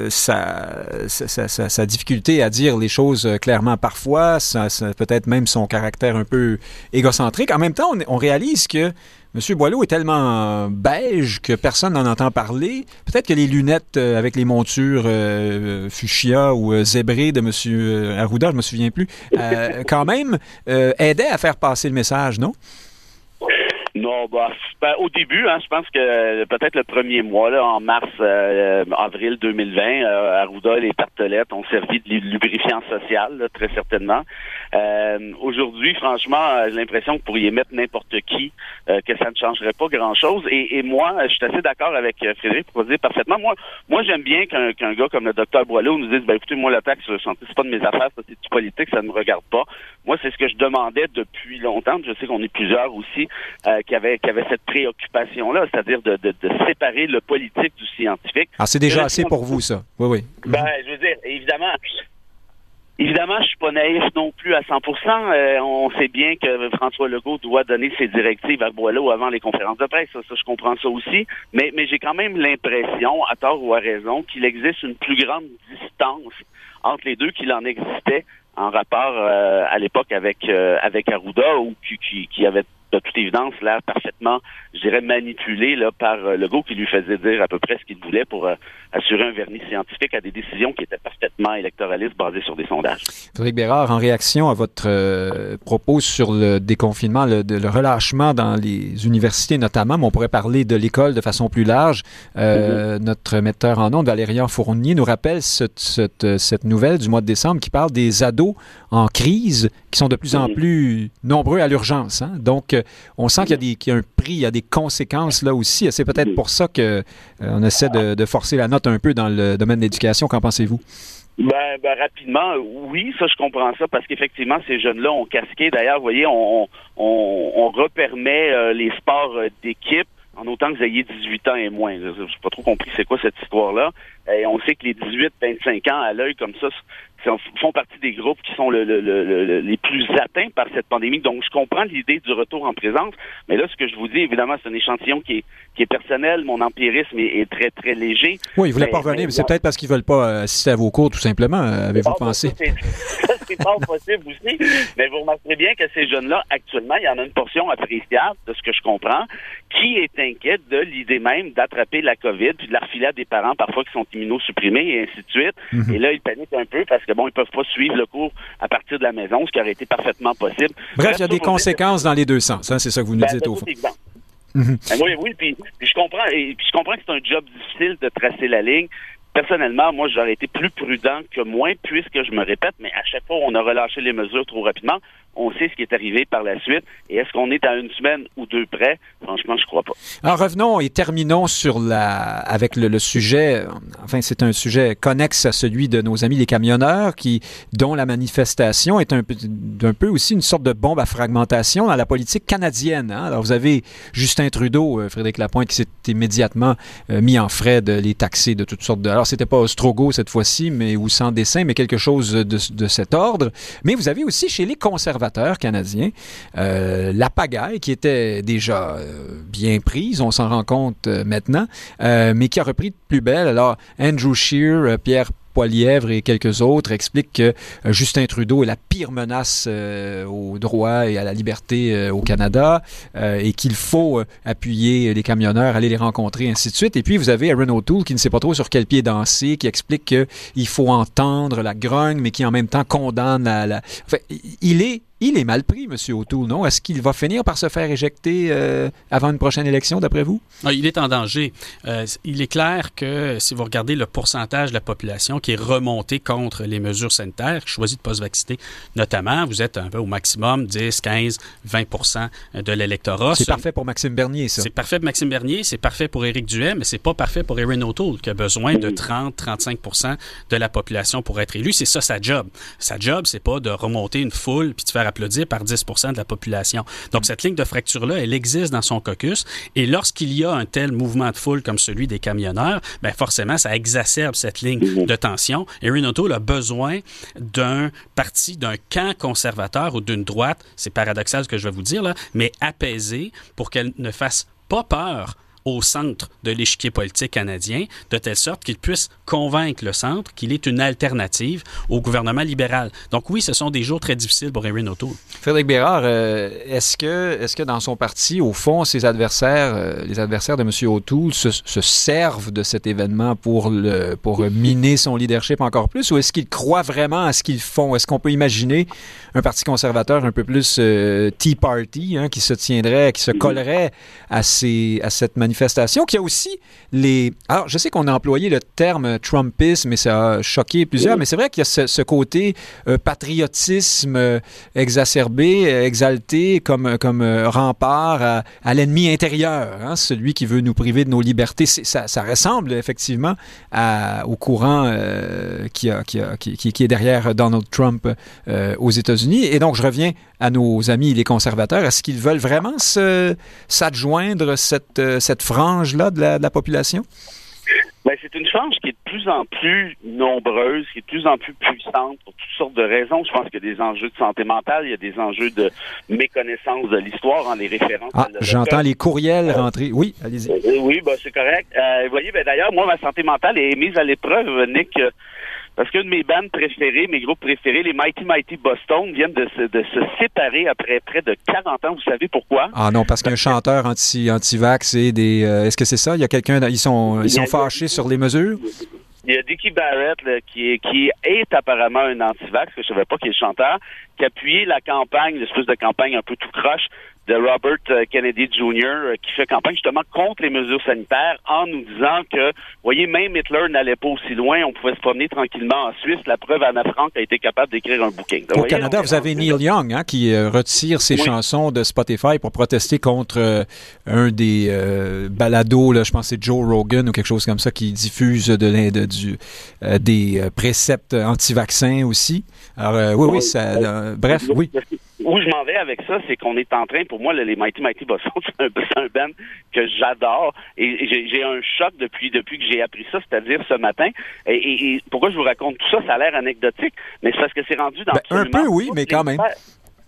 sa, difficulté à dire les choses clairement parfois, peut-être même son caractère un peu égocentrique. En même temps, on, on réalise que M. Boileau est tellement beige que personne n'en entend parler. Peut-être que les lunettes euh, avec les montures euh, fuchsia ou euh, zébrées de M. Arruda, je ne me souviens plus, quand même aidaient à faire passer le message, non? Non, bah, ben, au début, hein, je pense que peut-être le premier mois, là, en mars, euh, avril 2020, euh, Arruda et les tartelettes ont servi de lubrifiant social, très certainement. Euh, Aujourd'hui, franchement, j'ai l'impression que vous pourriez mettre n'importe qui, euh, que ça ne changerait pas grand-chose. Et, et, moi, je suis assez d'accord avec Frédéric pour dire parfaitement. Moi, moi j'aime bien qu'un qu'un gars comme le docteur Boileau nous dise, ben écoutez, moi, la taxe sur le santé, c'est pas de mes affaires, ça c'est du politique, ça ne me regarde pas. Moi, c'est ce que je demandais depuis longtemps. Je sais qu'on est plusieurs aussi qui avaient qui avaient cette préoccupation-là, c'est-à-dire de, de, de, séparer le politique du scientifique. Ah, c'est déjà assez pour vous, ça. Oui, oui. Ben, je veux dire, évidemment, Évidemment, je suis pas naïf non plus à 100% euh, On sait bien que François Legault doit donner ses directives à Boileau avant les conférences de presse. Ça, je comprends ça aussi. Mais, mais j'ai quand même l'impression, à tort ou à raison, qu'il existe une plus grande distance entre les deux qu'il en existait en rapport euh, à l'époque avec euh, avec Arruda ou qui, qui, qui avait de toute évidence, l'air parfaitement, je dirais, manipulé là, par euh, Legault qui lui faisait dire à peu près ce qu'il voulait pour euh, assurer un vernis scientifique à des décisions qui étaient parfaitement électoralistes basées sur des sondages. Frédéric Bérard, en réaction à votre euh, propos sur le déconfinement, le, le, relâchement dans les universités notamment, mais on pourrait parler de l'école de façon plus large, mm-hmm. notre metteur en nom, Valérian Fournier, nous rappelle cette, nouvelle du mois de décembre qui parle des ados en crise qui sont de plus en mm-hmm. plus nombreux à l'urgence. Hein? Donc, on sent qu'il y, a un prix, il y a des conséquences là aussi. C'est peut-être pour ça qu'on essaie de, de, forcer la note un peu dans le domaine de l'éducation. Qu'en pensez-vous? Ben, ben, rapidement, oui, ça je comprends ça parce qu'effectivement ces jeunes-là ont casqué. D'ailleurs, vous voyez, on, repermet euh, les sports euh, d'équipe en autant que vous ayez 18 ans et moins. Je n'ai pas trop compris c'est quoi cette histoire-là. Et on sait que les 18-25 ans à l'œil comme ça font partie des groupes qui sont le, les plus atteints par cette pandémie. Donc, je comprends l'idée du retour en présence, mais là, ce que je vous dis, évidemment, c'est un échantillon qui est, qui est personnel. Mon empirisme est, très, très léger. Oui, ils ne voulaient pas revenir, mais c'est peut-être parce qu'ils ne veulent pas euh, assister à vos cours, tout simplement, euh, avez-vous ah, pensé? c'est pas possible aussi, mais vous remarquerez bien que ces jeunes-là, actuellement, il y en a une portion appréciable, de ce que je comprends, qui est inquiète de l'idée même d'attraper la COVID, puis de la refiler à des parents parfois qui sont immunosupprimés et ainsi de suite. Mhm. Et là, ils paniquent un peu parce que bon, ils peuvent pas suivre le cours à partir de la maison, ce qui aurait été parfaitement possible. Bref, il y a des conséquences dans les deux sens. Hein, c'est ça que vous nous ben, dites au fond. Mhm. Ben oui, oui, puis, je comprends, et puis je comprends que c'est un job difficile de tracer la ligne. Personnellement, moi, j'aurais été plus prudent que moins, puisque je me répète, mais à chaque fois, on a relâché les mesures trop rapidement on sait ce qui est arrivé par la suite. Et est-ce qu'on est à une semaine ou deux près? Franchement, je crois pas. Alors revenons et terminons sur la avec le, sujet. Enfin, c'est un sujet connexe à celui de nos amis les camionneurs, qui dont la manifestation est un d'un peu aussi une sorte de bombe à fragmentation dans la politique canadienne. Hein. Alors vous avez Justin Trudeau, euh, Frédéric Lapointe, qui s'est immédiatement euh, mis en frais de les taxer de toutes sortes de. Alors c'était pas Ostrogo cette fois-ci, mais ou sans dessin, mais quelque chose de, de cet ordre. Mais vous avez aussi chez les conservateurs canadien. Euh, la pagaille, qui était déjà euh, bien prise, on s'en rend compte euh, maintenant, mais qui a repris de plus belle. Alors, Andrew Scheer, Pierre Poilièvre et quelques autres expliquent que Justin Trudeau est la pire menace aux droits et à la liberté au Canada et qu'il faut appuyer les camionneurs, aller les rencontrer, ainsi de suite. Et puis, vous avez Aaron O'Toole qui ne sait pas trop sur quel pied danser, qui explique qu'il faut entendre la grogne, mais qui en même temps condamne la... la... Enfin, il est il est mal pris, M. O'Toole, non? Est-ce qu'il va finir par se faire éjecter euh, avant une prochaine élection, d'après vous? Ah, il est en danger. Euh, il est clair que si vous regardez le pourcentage de la population qui est remonté contre les mesures sanitaires, qui choisit de ne pas se vacciner, notamment, vous êtes un peu au maximum 10, 15, 20% de l'électorat. C'est parfait pour Maxime Bernier, ça. C'est parfait pour Maxime Bernier, c'est parfait pour Éric Duhem, mais c'est pas parfait pour Erin O'Toole, qui a besoin de 30, 35% de la population pour être élu. C'est ça sa job. Sa job, c'est pas de remonter une foule puis de faire applaudi par 10 de la population. Donc, cette ligne de fracture-là, elle existe dans son caucus. Et lorsqu'il y a un tel mouvement de foule comme celui des camionneurs, ben forcément, ça exacerbe cette ligne de tension. Et O'Toole a besoin d'un parti, d'un camp conservateur ou d'une droite, c'est paradoxal ce que je vais vous dire, là, mais apaisé pour qu'elle ne fasse pas peur au centre de l'échiquier politique canadien, de telle sorte qu'il puisse convaincre le centre qu'il est une alternative au gouvernement libéral. Donc oui, ce sont des jours très difficiles pour Erin O'Toole. Frédéric Bérard, euh, est-ce que, est que dans son parti, au fond, ses adversaires, euh, les adversaires de M. O'Toole, se, servent de cet événement pour, le, pour miner son leadership encore plus, ou est-ce qu'ils croient vraiment à ce qu'ils font? Est-ce qu'on peut imaginer un parti conservateur un peu plus euh, Tea Party, hein, qui se tiendrait, qui se collerait à, ces, à cette manifestation manifestation, qui a aussi les... Alors, je sais qu'on a employé le terme Trumpisme, mais ça a choqué plusieurs, mais c'est vrai qu'il y a ce, côté euh, patriotisme euh, exacerbé, euh, exalté comme, comme rempart à, l'ennemi intérieur, hein, celui qui veut nous priver de nos libertés. Ça, ressemble effectivement au courant qui, est derrière Donald Trump aux États-Unis. Et donc, je reviens à nos amis les conservateurs. Est-ce qu'ils veulent vraiment s'adjoindre cette, cette frange-là de la, population? Ben, c'est une frange qui est de plus en plus nombreuse, qui est de plus en plus puissante pour toutes sortes de raisons. Je pense qu'il y a des enjeux de santé mentale, il y a des enjeux de méconnaissance de l'histoire en les références. Ah, j'entends les courriels rentrer. Oui, allez-y. Euh, oui, ben, c'est correct. Euh, vous voyez, ben, d'ailleurs, moi, ma santé mentale est mise à l'épreuve, Nick. Parce qu'une de mes bandes préférées, mes groupes préférés, les Mighty Mighty Boston, viennent de se, de se séparer après près de 40 ans. Vous savez pourquoi? Ah non, parce qu'un chanteur anti, anti-vax et des... Euh, est-ce que c'est ça? Il y a quelqu'un... Ils sont, ils sont fâchés sur les mesures? Il y a Dickie Barrett qui, est, qui est apparemment un anti-vax, que je savais pas qu'il est chanteur, qui a appuyé la campagne, l'espèce de campagne un peu tout croche de Robert euh, Kennedy Jr. euh, qui fait campagne justement contre les mesures sanitaires en nous disant que, vous voyez, même Hitler n'allait pas aussi loin, on pouvait se promener tranquillement en Suisse. La preuve, Anna Frank a été capable d'écrire un bouquin. Au voyez, Canada, vous avez Neil Young hein, qui euh, retire ses Oui. chansons de Spotify pour protester contre euh, un des euh, balados, là, je pense que c'est Joe Rogan ou quelque chose comme ça, qui diffuse de, de- du, euh, des préceptes anti-vaccins aussi. Alors, oui, oui, ça, bref, oui. Où je m'en vais avec ça, c'est qu'on est en train, pour moi, les Mighty Mighty Boston, c'est un, un band que j'adore. Et j'ai un choc depuis depuis que j'ai appris ça, c'est-à-dire ce matin. Et, et- et pourquoi je vous raconte tout ça? Ça a l'air anecdotique, mais c'est parce que c'est rendu dans Ben, un peu, oui, toutes mais les quand même. sphères.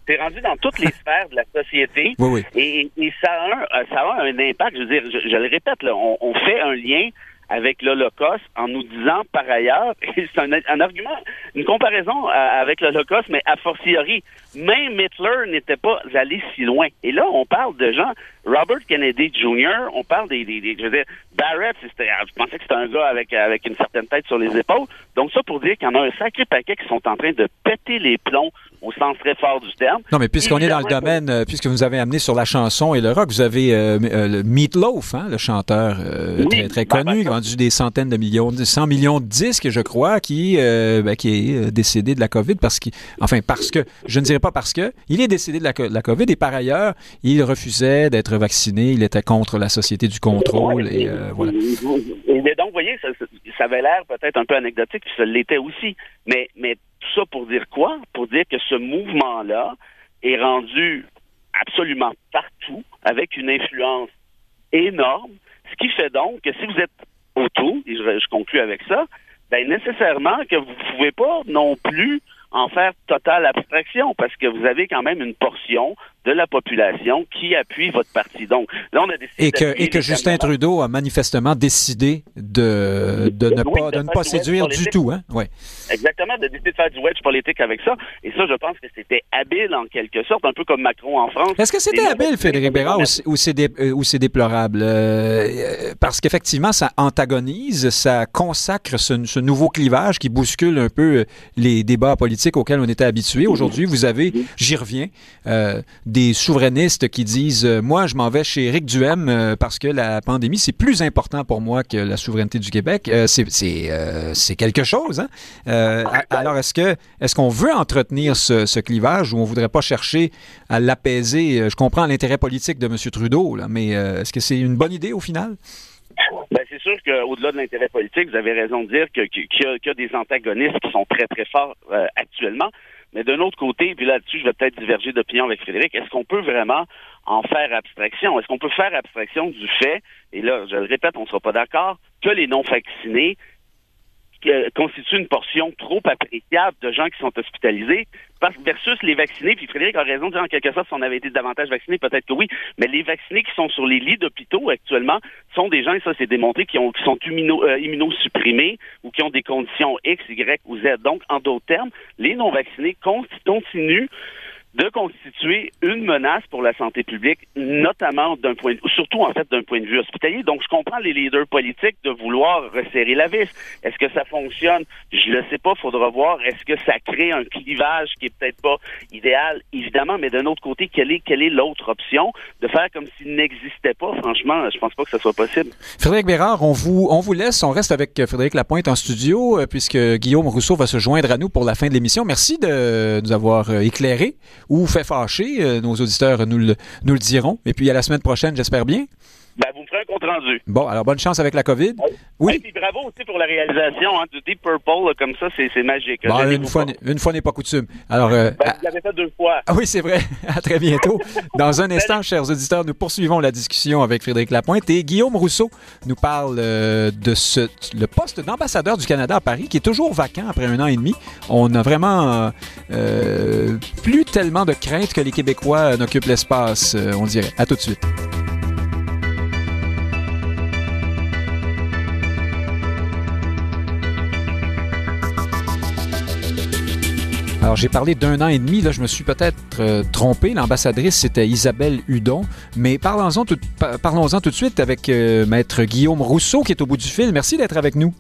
C'est rendu dans toutes les sphères de la société. Oui, oui. Et, et ça, a un, euh, ça a un impact. Je veux dire, je, je le répète, là, on, on fait un lien avec l'Holocauste en nous disant par ailleurs, c'est un, un argument, une comparaison euh, avec l'Holocauste, mais a fortiori, même Hitler n'était pas allé si loin. Et là, on parle de gens, Robert Kennedy Jr., on parle des, des, des- je veux dire, Barrett, c'était- je pensais que c'était un gars avec, avec une certaine tête sur les épaules. Donc ça pour dire qu'il y en a un sacré paquet qui sont en train de péter les plombs au sens très fort du terme. Non, mais puisqu'on est dans le domaine, euh, puisque vous avez amené sur la chanson et le rock, vous avez euh, euh, le Meatloaf, hein, le chanteur Oui, très, très connu, vendu des centaines de millions, 100 millions de disques, je crois, qui, euh, ben, qui est euh, décédé de la COVID parce qu'il, enfin, parce que, je ne dirais pas parce que, il est décédé de la, COVID et par ailleurs, il refusait d'être vacciné, il était contre la société du contrôle et euh, voilà. Donc, vous voyez, ça avait l'air peut-être un peu anecdotique, puis ça l'était aussi. Mais, mais tout ça pour dire quoi? Pour dire que ce mouvement-là est rendu absolument partout, avec une influence énorme, ce qui fait donc que si vous êtes autour, et je, je conclue avec ça, ben nécessairement que vous ne pouvez pas non plus en faire totale abstraction, parce que vous avez quand même une portion de la population qui appuie votre parti. Donc, là, on a décidé Et que, et que Justin. Trudeau a manifestement décidé de, de ne Oui, pas, de de ne faire pas du wedge séduire du tout, hein? Ouais. Exactement, de décider de faire du wedge politique avec ça. Et ça, je pense que c'était habile en quelque sorte, un peu comme Macron en France. Est-ce que c'était habile, Frédéric Bérard, ou c'est- dé- euh, c'est déplorable? Euh, euh, parce qu'effectivement, ça antagonise, ça consacre ce, ce nouveau clivage qui bouscule un peu les débats politiques auxquels on était habitués. Aujourd'hui, vous avez, j'y reviens, euh, des souverainistes qui disent euh, Moi, je m'en vais chez Éric Duhem euh, parce que la pandémie, c'est plus important pour moi que la souveraineté du Québec. Euh, c'est- quelque chose. Hein? Alors, est-ce qu'on veut entretenir ce, clivage ou on voudrait pas chercher à l'apaiser? Je comprends l'intérêt politique de M. Trudeau, mais est-ce que c'est une bonne idée au final? Ben, c'est sûr qu'au-delà de l'intérêt politique, vous avez raison de dire qu'il y, a- des antagonistes qui sont très, très forts actuellement. Mais d'un autre côté, puis là-dessus, je vais peut-être diverger d'opinion avec Frédéric, est-ce qu'on peut vraiment en faire abstraction? Est-ce qu'on peut faire abstraction du fait, et là, je le répète, on ne sera pas d'accord, que les non-vaccinés euh, constituent une portion trop appréciable de gens qui sont hospitalisés versus les vaccinés, puis Frédéric a raison de dire en quelque sorte si on avait été davantage vaccinés, peut-être que oui, mais les vaccinés qui sont sur les lits d'hôpitaux actuellement sont des gens, et ça c'est démontré, qui, ont, qui sont euh, immunosupprimés ou qui ont des conditions X, Y ou Z. Donc, en d'autres termes, les non-vaccinés con- continuent de constituer une menace pour la santé publique, notamment d'un point de surtout en fait d'un point de vue hospitalier. Donc, je comprends les leaders politiques de vouloir resserrer la vis. Est-ce que ça fonctionne? Je le sais pas, faudra voir. Est-ce que ça crée un clivage qui est peut-être pas idéal? Évidemment, mais d'un autre côté, quelle est, quelle est l'autre option? De faire comme s'il n'existait pas, franchement, je pense pas que ça soit possible. Frédéric Bérard, on vous, on vous laisse. On reste avec Frédéric Lapointe en studio, euh, puisque Guillaume Rousseau va se joindre à nous pour la fin de l'émission. Merci de nous avoir euh, éclairé ou fait fâcher. Euh, Nos auditeurs nous le, nous le diront. Et puis à la semaine prochaine, j'espère bien. Rendu. Bon, alors bonne chance avec la COVID. Et Oui. puis bravo aussi pour la réalisation hein, du Deep Purple, là, comme ça, c'est magique. Bon, une fois, pas. une fois n'est pas coutume. Alors, euh, Ben, à- vous l'avez fait deux fois. ah oui, c'est vrai. À très bientôt. Dans un instant, chers auditeurs, nous poursuivons la discussion avec Frédéric Lapointe et Guillaume Rousseau nous parle euh, de ce, le poste d'ambassadeur du Canada à Paris qui est toujours vacant après un an et demi. On a vraiment euh, euh, plus tellement de crainte que les Québécois n'occupent l'espace, on dirait. À tout de suite. Alors, j'ai parlé d'un an et demi. Là, je me suis peut-être euh, trompé. L'ambassadrice, c'était Isabelle Hudon. Mais parlons-en tout, par- parlons-en tout de suite avec euh, Maître Guillaume Rousseau, qui est au bout du fil. Merci d'être avec nous.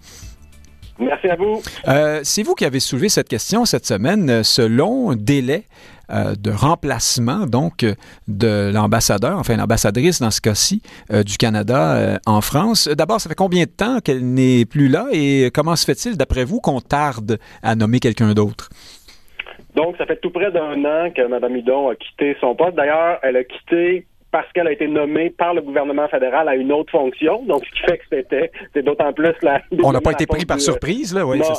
Merci à vous. Euh, c'est vous qui avez soulevé cette question cette semaine, ce long délai de remplacement, donc, de l'ambassadeur, enfin l'ambassadrice dans ce cas-ci, du Canada en France. D'abord, ça fait combien de temps qu'elle n'est plus là et comment se fait-il, d'après vous, qu'on tarde à nommer quelqu'un d'autre? Donc, ça fait tout près d'un an que Mme Hudon a quitté son poste. D'ailleurs, elle a quitté parce qu'elle a été nommée par le gouvernement fédéral à une autre fonction. Donc, ce qui fait que c'était, c'est d'autant plus la. On n'a pas été pris par surprise, là, oui. Non,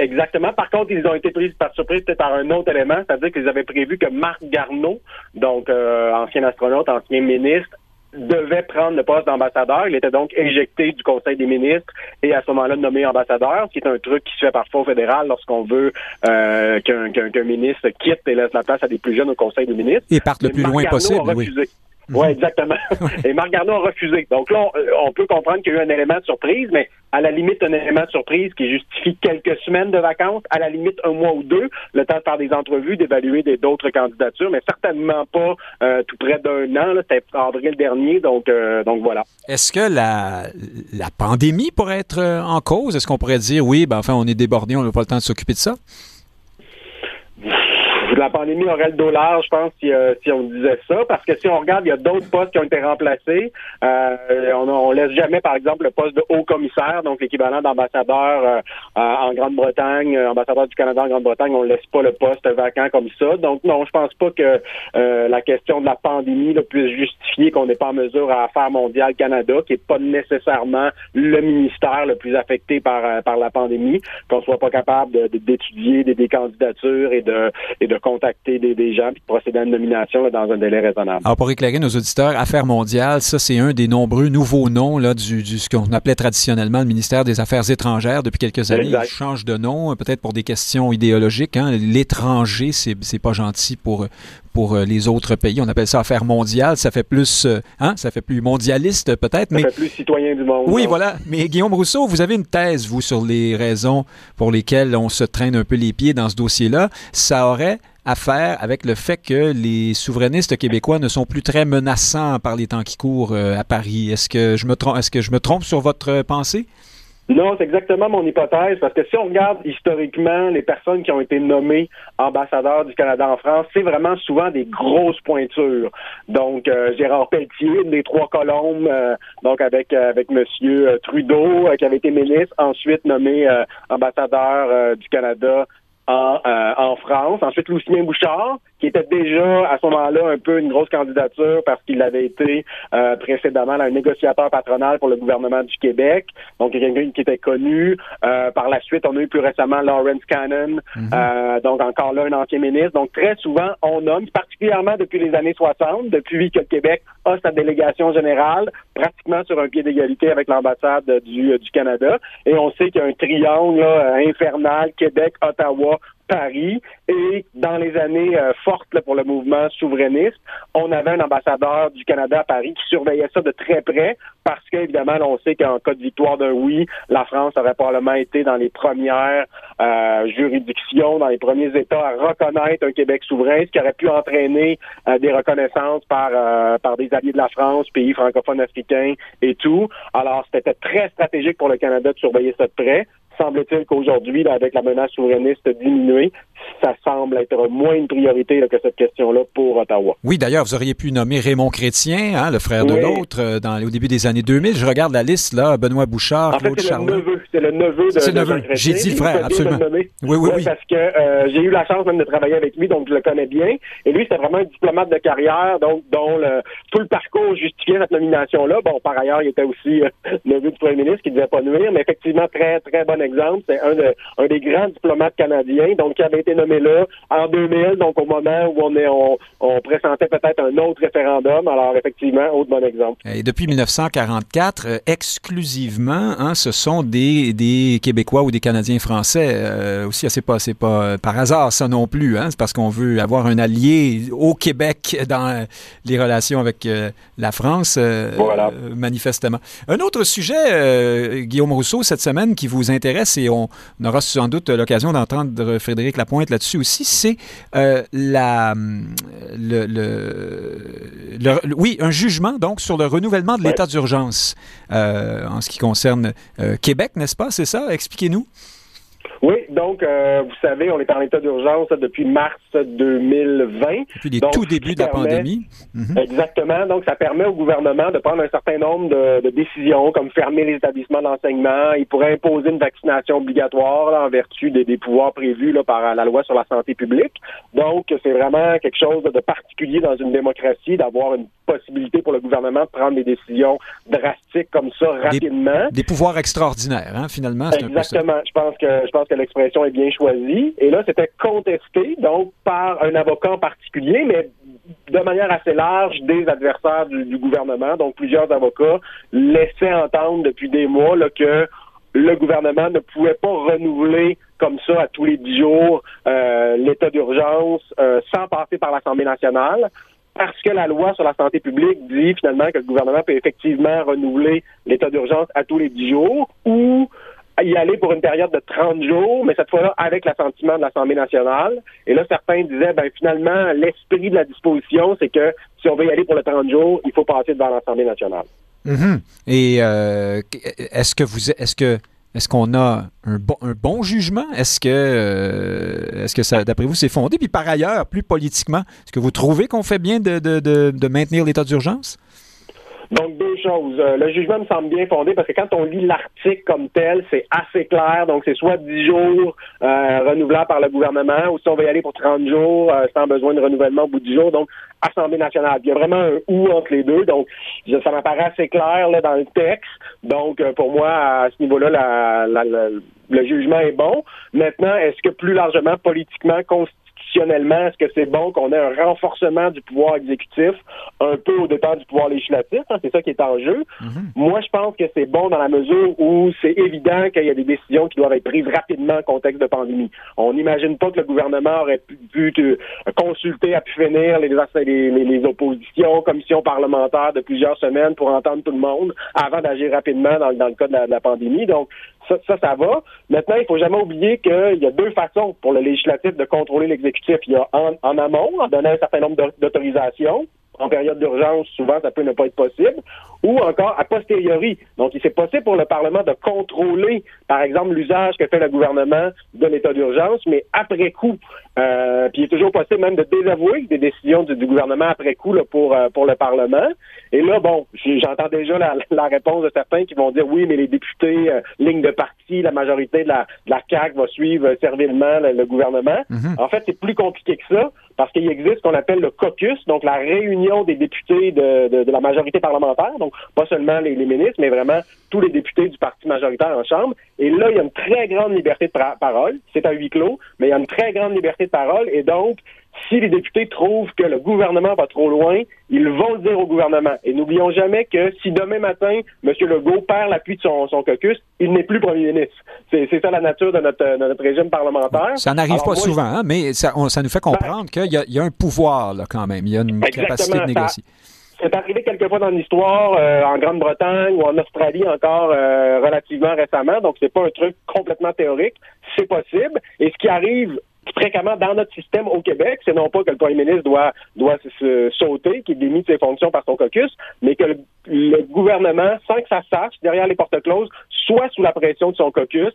exactement. Par contre, ils ont été pris par surprise peut-être par un autre élément, c'est-à-dire qu'ils avaient prévu que Marc Garneau, donc euh, ancien astronaute, ancien ministre, devait prendre le poste d'ambassadeur. Il était donc éjecté du Conseil des ministres et à ce moment-là nommé ambassadeur, ce qui est un truc qui se fait parfois au fédéral lorsqu'on veut euh, qu'un ministre quitte et laisse la place à des plus jeunes au Conseil des ministres. Et parte le plus loin possible, oui. Oui, exactement. Et Marc Garneau a refusé. Donc là, on, peut comprendre qu'il y a eu un élément de surprise, mais à la limite, un élément de surprise qui justifie quelques semaines de vacances, à la limite un mois ou deux, le temps de faire des entrevues, d'évaluer d'autres candidatures, mais certainement pas euh, tout près d'un an. C'était avril dernier, donc, euh, donc voilà. Est-ce que la, la pandémie pourrait être euh, en cause? Est-ce qu'on pourrait dire, oui, ben enfin, on est débordé, on n'a pas le temps de s'occuper de ça? La pandémie aurait le dollar, je pense, si, euh, si, on disait ça, parce que si on regarde, il y a d'autres postes qui ont été remplacés. Euh, on, on laisse jamais, par exemple, le poste de haut commissaire, donc l'équivalent d'ambassadeur euh, en Grande-Bretagne, ambassadeur du Canada en Grande-Bretagne, on laisse pas le poste vacant comme ça. Donc non, je pense pas que la question de la pandémie là, puisse justifier qu'on n'est pas en mesure à Affaires mondiales Canada, qui est pas nécessairement le ministère le plus affecté par par la pandémie, qu'on soit pas capable d'étudier de, des, des, candidatures et de et de contacter des, gens et procéder à une nomination dans un délai raisonnable. Alors, pour éclairer nos auditeurs, Affaires mondiales, ça, c'est un des nombreux nouveaux noms là, du, ce qu'on appelait traditionnellement le ministère des Affaires étrangères depuis quelques années. Il change de nom, peut-être pour des questions idéologiques. Hein. L'étranger, c'est, c'est pas gentil pour, pour euh, les autres pays. On appelle ça affaires mondiales. Ça fait plus, euh, hein, ça fait plus mondialiste peut-être. Ça fait plus citoyen du monde. Oui, voilà. Mais Guillaume Rousseau, vous avez une thèse, vous, sur les raisons pour lesquelles on se traîne un peu les pieds dans ce dossier-là. Ça aurait à faire avec le fait que les souverainistes québécois ne sont plus très menaçants par les temps qui courent euh, à Paris. Est-ce que je me trompe, sur votre pensée? Non, c'est exactement mon hypothèse, parce que si on regarde historiquement les personnes qui ont été nommées ambassadeurs du Canada en France, c'est vraiment souvent des grosses pointures. Donc, euh, Gérard Pelletier, des Trois Colombes, euh, donc avec avec Monsieur Trudeau, qui avait été ministre, ensuite nommé ambassadeur du Canada en, en France. Ensuite, Lucien Bouchard, qui était déjà à ce moment-là un peu une grosse candidature parce qu'il avait été euh, précédemment un négociateur patronal pour le gouvernement du Québec. Donc, quelqu'un qui était connu. Euh, par la suite, on a eu plus récemment Lawrence Cannon, mhm. euh, donc encore là un ancien ministre. Donc, très souvent, on nomme, particulièrement depuis les années 60, depuis que le Québec a sa délégation générale, pratiquement sur un pied d'égalité avec l'ambassade du, du Canada. Et on sait qu'il y a un triangle infernal Québec, Ottawa, Paris et dans les années euh, fortes pour le mouvement souverainiste, on avait un ambassadeur du Canada à Paris qui surveillait ça de très près parce qu'évidemment, on sait qu'en cas de victoire d'un oui, la France aurait probablement été dans les premières euh, juridictions, dans les premiers États à reconnaître un Québec souverain, ce qui aurait pu entraîner euh, des reconnaissances par, par des alliés de la France, pays francophones africains et tout. Alors, c'était très stratégique pour le Canada de surveiller ça de près semble-t-il qu'aujourd'hui, avec la menace souverainiste diminuée, ça semble être moins une priorité que cette question-là pour Ottawa. Oui, d'ailleurs, vous auriez pu nommer Raymond Chrétien, hein, le frère de l'autre, euh, au début des années 2000. Je regarde la liste, là, Benoît Bouchard, Claude Charlot. C'est le neveu de, C'est le neveu. J'ai dit le frère, absolument. Oui, oui, oui. Parce que euh, j'ai eu la chance même de travailler avec lui, donc je le connais bien. Et lui, c'était vraiment un diplomate de carrière, donc dont le, tout le parcours justifiait cette nomination-là. Bon, par ailleurs, il était aussi euh, neveu du premier ministre qui ne devait pas nuire, mais effectivement, très, très bon exemple. C'est un, un des grands diplomates canadiens, donc qui avait été nommé là en 2000, donc au moment où on, est, on, on pressentait peut-être un autre référendum. Alors, effectivement, autre bon exemple. Et depuis 1944, euh, exclusivement, hein, ce sont des, des Québécois ou des Canadiens français. Euh, aussi, c'est pas, c'est pas euh, par hasard ça non plus. Hein, c'est parce qu'on veut avoir un allié au Québec dans les relations avec la France, voilà. manifestement. Un autre sujet, Guillaume Rousseau, cette semaine qui vous intéresse, et on aura sans doute l'occasion d'entendre Frédéric Lapointe là-dessus aussi, c'est euh, la, le, le, oui, un jugement donc sur le renouvellement de l'état d'urgence euh, en ce qui concerne euh, Québec, n'est-ce pas? C'est ça? Expliquez-nous. Oui, donc, euh, vous savez, on est en état d'urgence depuis mars 2020. Depuis les tout débuts de la pandémie. Mhm. Exactement. Donc, ça permet au gouvernement de prendre un certain nombre de, décisions, comme fermer les établissements d'enseignement. Il pourrait imposer une vaccination obligatoire en vertu des, pouvoirs prévus là, par la loi sur la santé publique. Donc, c'est vraiment quelque chose de particulier dans une démocratie d'avoir une possibilité pour le gouvernement de prendre des décisions drastiques comme ça rapidement. Des, pouvoirs extraordinaires, hein, finalement. Exactement. je pense que je pense que l'expression est bien choisie. Et là, c'était contesté donc par un avocat en particulier, mais de manière assez large des adversaires du, gouvernement. Donc, plusieurs avocats laissaient entendre depuis des mois que le gouvernement ne pouvait pas renouveler comme ça à tous les dix jours euh, l'état d'urgence euh, sans passer par l'Assemblée nationale parce que la loi sur la santé publique dit finalement que le gouvernement peut effectivement renouveler l'état d'urgence à tous les dix jours ou y aller pour une période de 30 jours, mais cette fois-là avec l'assentiment de l'Assemblée nationale. Et là, certains disaient, ben finalement, l'esprit de la disposition, c'est que si on veut y aller pour le 30 jours, il faut passer devant l'Assemblée nationale. Mm-hmm. Et euh, est-ce que vous, est-ce que est-ce qu'on a un bon, un bon jugement? Est-ce que, euh, est-ce que ça, d'après vous, c'est fondé? Puis par ailleurs, plus politiquement, est-ce que vous trouvez qu'on fait bien de, maintenir l'état d'urgence? Donc, deux choses. Euh, le jugement me semble bien fondé parce que quand on lit l'article comme tel, c'est assez clair. Donc, c'est soit 10 jours euh, renouvelables par le gouvernement ou si on va y aller pour 30 jours euh, sans besoin de renouvellement au bout du jour. Donc, Assemblée nationale. Il y a vraiment un ou entre les deux. Donc, ça m'apparaît assez clair là, dans le texte. Donc, euh, pour moi, à ce niveau-là, la, la, le jugement est bon. Maintenant, est-ce que plus largement, politiquement, est-ce que c'est bon qu'on ait un renforcement du pouvoir exécutif un peu au départ du pouvoir législatif? Hein? c'est ça qui est en jeu. Mm-hmm. Moi, je pense que c'est bon dans la mesure où c'est évident qu'il y a des décisions qui doivent être prises rapidement en contexte de pandémie. On n'imagine pas que le gouvernement aurait pu, consulter à pu finir les, les, les, oppositions, commissions parlementaires de plusieurs semaines pour entendre tout le monde avant d'agir rapidement dans, le cas de la, de la pandémie. Donc, ça, ça, va. Maintenant, il faut jamais oublier qu'il y a deux façons pour le législatif de contrôler l'exécutif. Il y a en, amont, en donnant un certain nombre d'autorisations, en période d'urgence, souvent, ça peut ne pas être possible, ou encore a posteriori. Donc, c'est possible pour le Parlement de contrôler, par exemple, l'usage que fait le gouvernement de l'état d'urgence, mais après coup. Euh, puis il est toujours possible même de désavouer des décisions du, gouvernement après coup là, pour, euh, pour le Parlement. Et là, bon, j'entends déjà la, la, réponse de certains qui vont dire oui, mais les députés, euh, ligne de parti, la majorité de la, de la CAQ va suivre servilement le, gouvernement. Mm-hmm. En fait, c'est plus compliqué que ça parce qu'il existe ce qu'on appelle le caucus, donc la réunion des députés de, de, la majorité parlementaire, donc pas seulement les, les, ministres, mais vraiment tous les députés du parti majoritaire en Chambre. Et là, il y a une très grande liberté de parole. C'est un huis clos, mais il y a une très grande liberté de parole. Et donc, si les députés trouvent que le gouvernement va trop loin, ils vont le dire au gouvernement. Et n'oublions jamais que si demain matin, M. Legault perd l'appui de son, caucus, il n'est plus premier ministre. C'est ça la nature de notre, régime parlementaire. Ça n'arrive pas souvent, hein, mais ça, nous fait comprendre qu'il y, a un pouvoir là, quand même. Il y a une capacité de négocier. C'est arrivé quelquefois dans l'histoire, euh, en Grande-Bretagne ou en Australie encore euh, relativement récemment, donc c'est pas un truc complètement théorique, c'est possible. Et ce qui arrive fréquemment dans notre système au Québec, c'est non pas que le premier ministre doit, doit se, sauter, qu'il démite ses fonctions par son caucus, mais que le, gouvernement, sans que ça sache, derrière les portes closes, soit sous la pression de son caucus,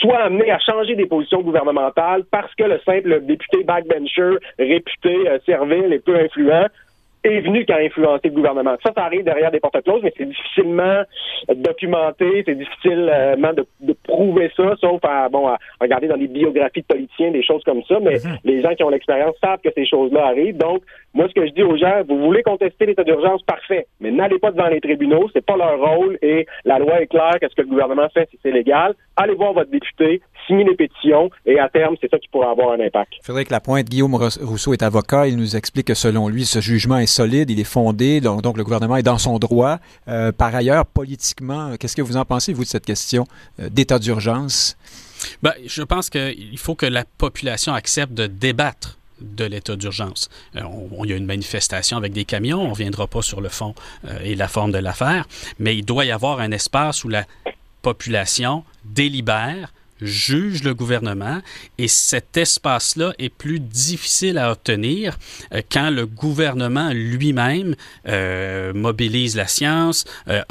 soit amené à changer des positions gouvernementales parce que le simple député backbencher réputé euh, servile et peu influent est venu quand a influencé le gouvernement. Ça, ça arrive derrière des portes closes, mais c'est difficilement documenté, c'est difficilement de, de, prouver ça, sauf à, bon, à regarder dans les biographies de politiciens, des choses comme ça, mais mhm. les gens qui ont l'expérience savent que ces choses-là arrivent. Donc, moi, ce que je dis aux gens, vous voulez contester l'état d'urgence, parfait, mais n'allez pas devant les tribunaux, c'est pas leur rôle et la loi est claire qu'est-ce que le gouvernement fait si c'est légal. Allez voir votre député, signez les pétitions et à terme, c'est ça qui pourra avoir un impact. Frédéric Lapointe, Guillaume Rousseau est avocat. Il nous explique que selon lui, ce jugement est solide, il est fondé, donc, le gouvernement est dans son droit. Euh, par ailleurs, politiquement, qu'est-ce que vous en pensez, vous, de cette question euh, d'état d'urgence? Ben, je pense qu'il faut que la population accepte de débattre de l'état d'urgence. Euh, il y a une manifestation avec des camions, on ne viendra pas sur le fond et la forme de l'affaire, mais il doit y avoir un espace où la population délibère juge le gouvernement et cet espace-là est plus difficile à obtenir euh, quand le gouvernement lui-même euh, mobilise la science, euh,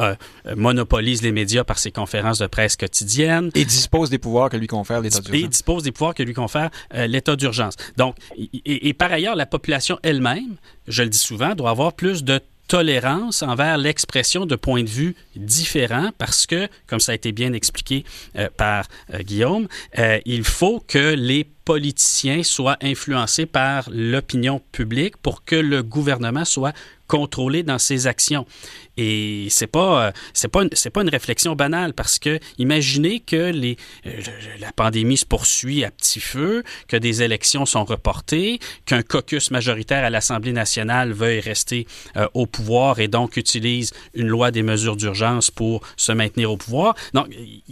monopolise les médias par ses conférences de presse quotidiennes. Et dispose des pouvoirs que lui confère l'État d'urgence. Et dispose des pouvoirs que lui confère l'État d'urgence. Donc, et, et par ailleurs, la population elle-même, je le dis souvent, doit avoir plus de tolérance envers l'expression de points de vue différents parce que, comme ça a été bien expliqué euh, par euh, Guillaume, euh, il faut que les politiciens soient influencés par l'opinion publique pour que le gouvernement soit contrôlé dans ses actions. Et c'est pas euh, c'est pas c'est pas une réflexion banale parce que imaginez que euh, la pandémie se poursuit à petit feu, que des élections sont reportées, qu'un caucus majoritaire à l'Assemblée nationale veuille rester euh, au pouvoir et donc utilise une loi des mesures d'urgence pour se maintenir au pouvoir. Donc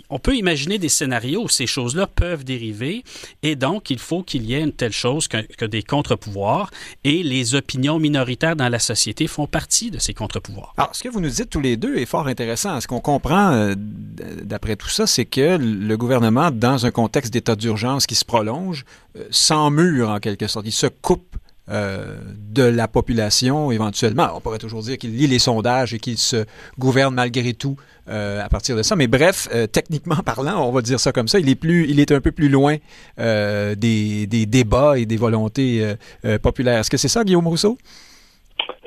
on peut imaginer des scénarios où ces choses-là peuvent dériver et donc il faut qu'il y ait une telle chose que, que des contre-pouvoirs et les opinions minoritaires dans la société font partie de ces contre-pouvoirs. Alors, ce que vous nous dites tous les deux est fort intéressant. Ce qu'on comprend euh, d'après tout ça, c'est que le gouvernement, dans un contexte d'état d'urgence qui se prolonge, euh, mur en quelque sorte, il se coupe euh, de la population éventuellement. on pourrait toujours dire qu'il lit les sondages et qu'il se gouverne malgré tout à partir de ça. Mais bref, techniquement parlant, on va dire ça comme ça, il est, plus, il est un peu plus loin des, débats et des volontés populaires. Est-ce que c'est ça, Guillaume Rousseau?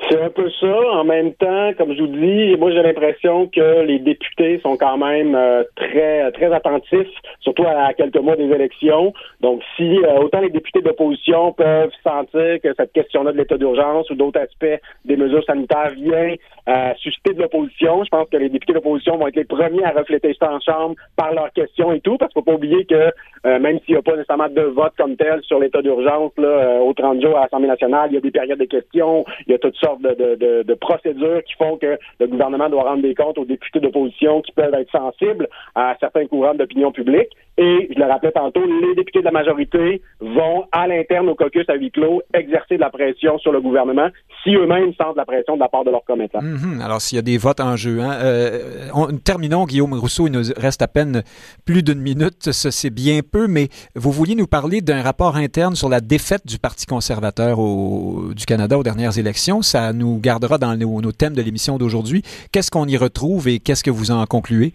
C'est un peu ça. En même temps, comme je vous dis, moi j'ai l'impression que les députés sont quand même euh, très très attentifs, surtout à, quelques mois des élections. Donc, si euh, autant les députés d'opposition peuvent sentir que cette question-là de l'état d'urgence ou d'autres aspects des mesures sanitaires vient euh, susciter de l'opposition, je pense que les députés d'opposition vont être les premiers à refléter ça en chambre par leurs questions et tout, parce qu'il faut pas oublier que même s'il n'y a pas nécessairement de vote comme tel sur l'état d'urgence là, au 30 jours à l'Assemblée nationale, il y a des périodes de questions, il y a toutes sortes de, procédures qui font que le gouvernement doit rendre des comptes aux députés d'opposition qui peuvent être sensibles à certains courants d'opinion publique. Et, je le rappelais tantôt, les députés de la majorité vont, à l'interne au caucus à huis clos, exercer de la pression sur le gouvernement si eux-mêmes sentent la pression de la part de leurs commettants. Mhm. Alors, s'il y a des votes en jeu. Hein, euh, terminons, Guillaume Rousseau, il nous reste à peine plus d'une minute. C'est bien peu, mais vous vouliez nous parler d'un rapport interne sur la défaite du Parti conservateur du Canada aux dernières élections. Ça nous gardera dans nos thèmes de l'émission d'aujourd'hui. Qu'est-ce qu'on y retrouve et qu'est-ce que vous en concluez?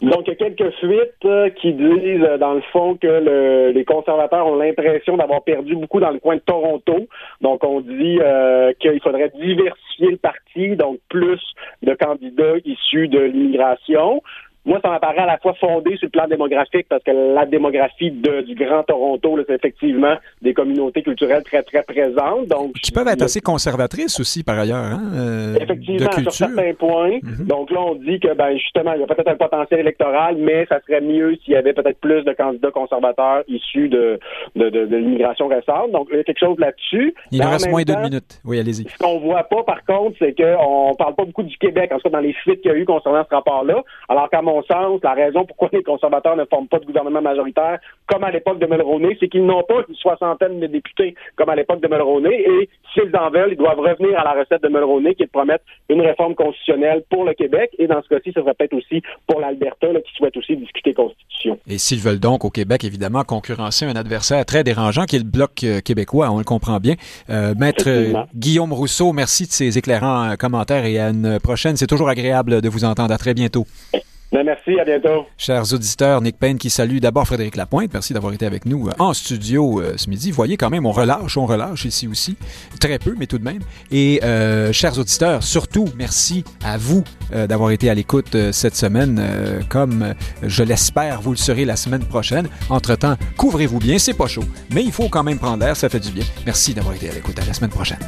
Donc, il y a quelques fuites euh, qui disent, euh, dans le fond, que les conservateurs ont l'impression d'avoir perdu beaucoup dans le coin de Toronto. Donc, on dit euh, qu'il faudrait diversifier le parti, donc plus de candidats issus de l'immigration moi, ça m'apparaît à la fois fondé sur le plan démographique parce que la démographie du Grand Toronto, c'est effectivement des communautés culturelles très, très présentes. Donc, qui peuvent être assez conservatrices aussi, par ailleurs. Hein, euh, effectivement, sur certains points. Mhm. Donc là, on dit que, ben, justement, il y a peut-être un potentiel électoral, mais ça serait mieux s'il y avait peut-être plus de candidats conservateurs issus de, de, l'immigration récente. Donc, il y a quelque chose là-dessus. Il nous reste moins d'une minute. Oui, allez-y. Ce qu'on voit pas, par contre, c'est qu'on parle pas beaucoup du Québec, en tout cas dans les fuites qu'il y a eu concernant ce rapport-là. Alors qu'à mon sens, la raison pourquoi les conservateurs ne forment pas de gouvernement majoritaire, comme à l'époque de Mulroney, c'est qu'ils n'ont pas une soixantaine de députés comme à l'époque de Mulroney. Et s'ils en veulent, ils doivent revenir à la recette de Mulroney, qui est de promettre une réforme constitutionnelle pour le Québec. Et dans ce cas-ci, ce serait peut-être aussi pour l'Alberta, qui souhaite aussi discuter constitution. Et s'ils veulent donc au Québec, évidemment, concurrencer un adversaire très dérangeant qui est le Bloc euh, québécois, on le comprend bien. Euh, Maître Guillaume Rousseau, merci de ces éclairants euh, commentaires et à une prochaine. C'est toujours agréable de vous entendre. À très bientôt. Ben, merci, à bientôt. Chers auditeurs, Nick Payne qui salue d'abord Frédéric Lapointe. Merci d'avoir été avec nous euh, en studio euh, ce midi. Voyez quand même, on relâche, on relâche ici aussi. Très peu, mais tout de même. Et euh, chers auditeurs, surtout, merci à vous d'avoir été à l'écoute cette semaine, comme je l'espère, vous le serez la semaine prochaine. Entre-temps, couvrez-vous bien, c'est pas chaud, mais il faut quand même prendre l'air, ça fait du bien. Merci d'avoir été à l'écoute. À la semaine prochaine.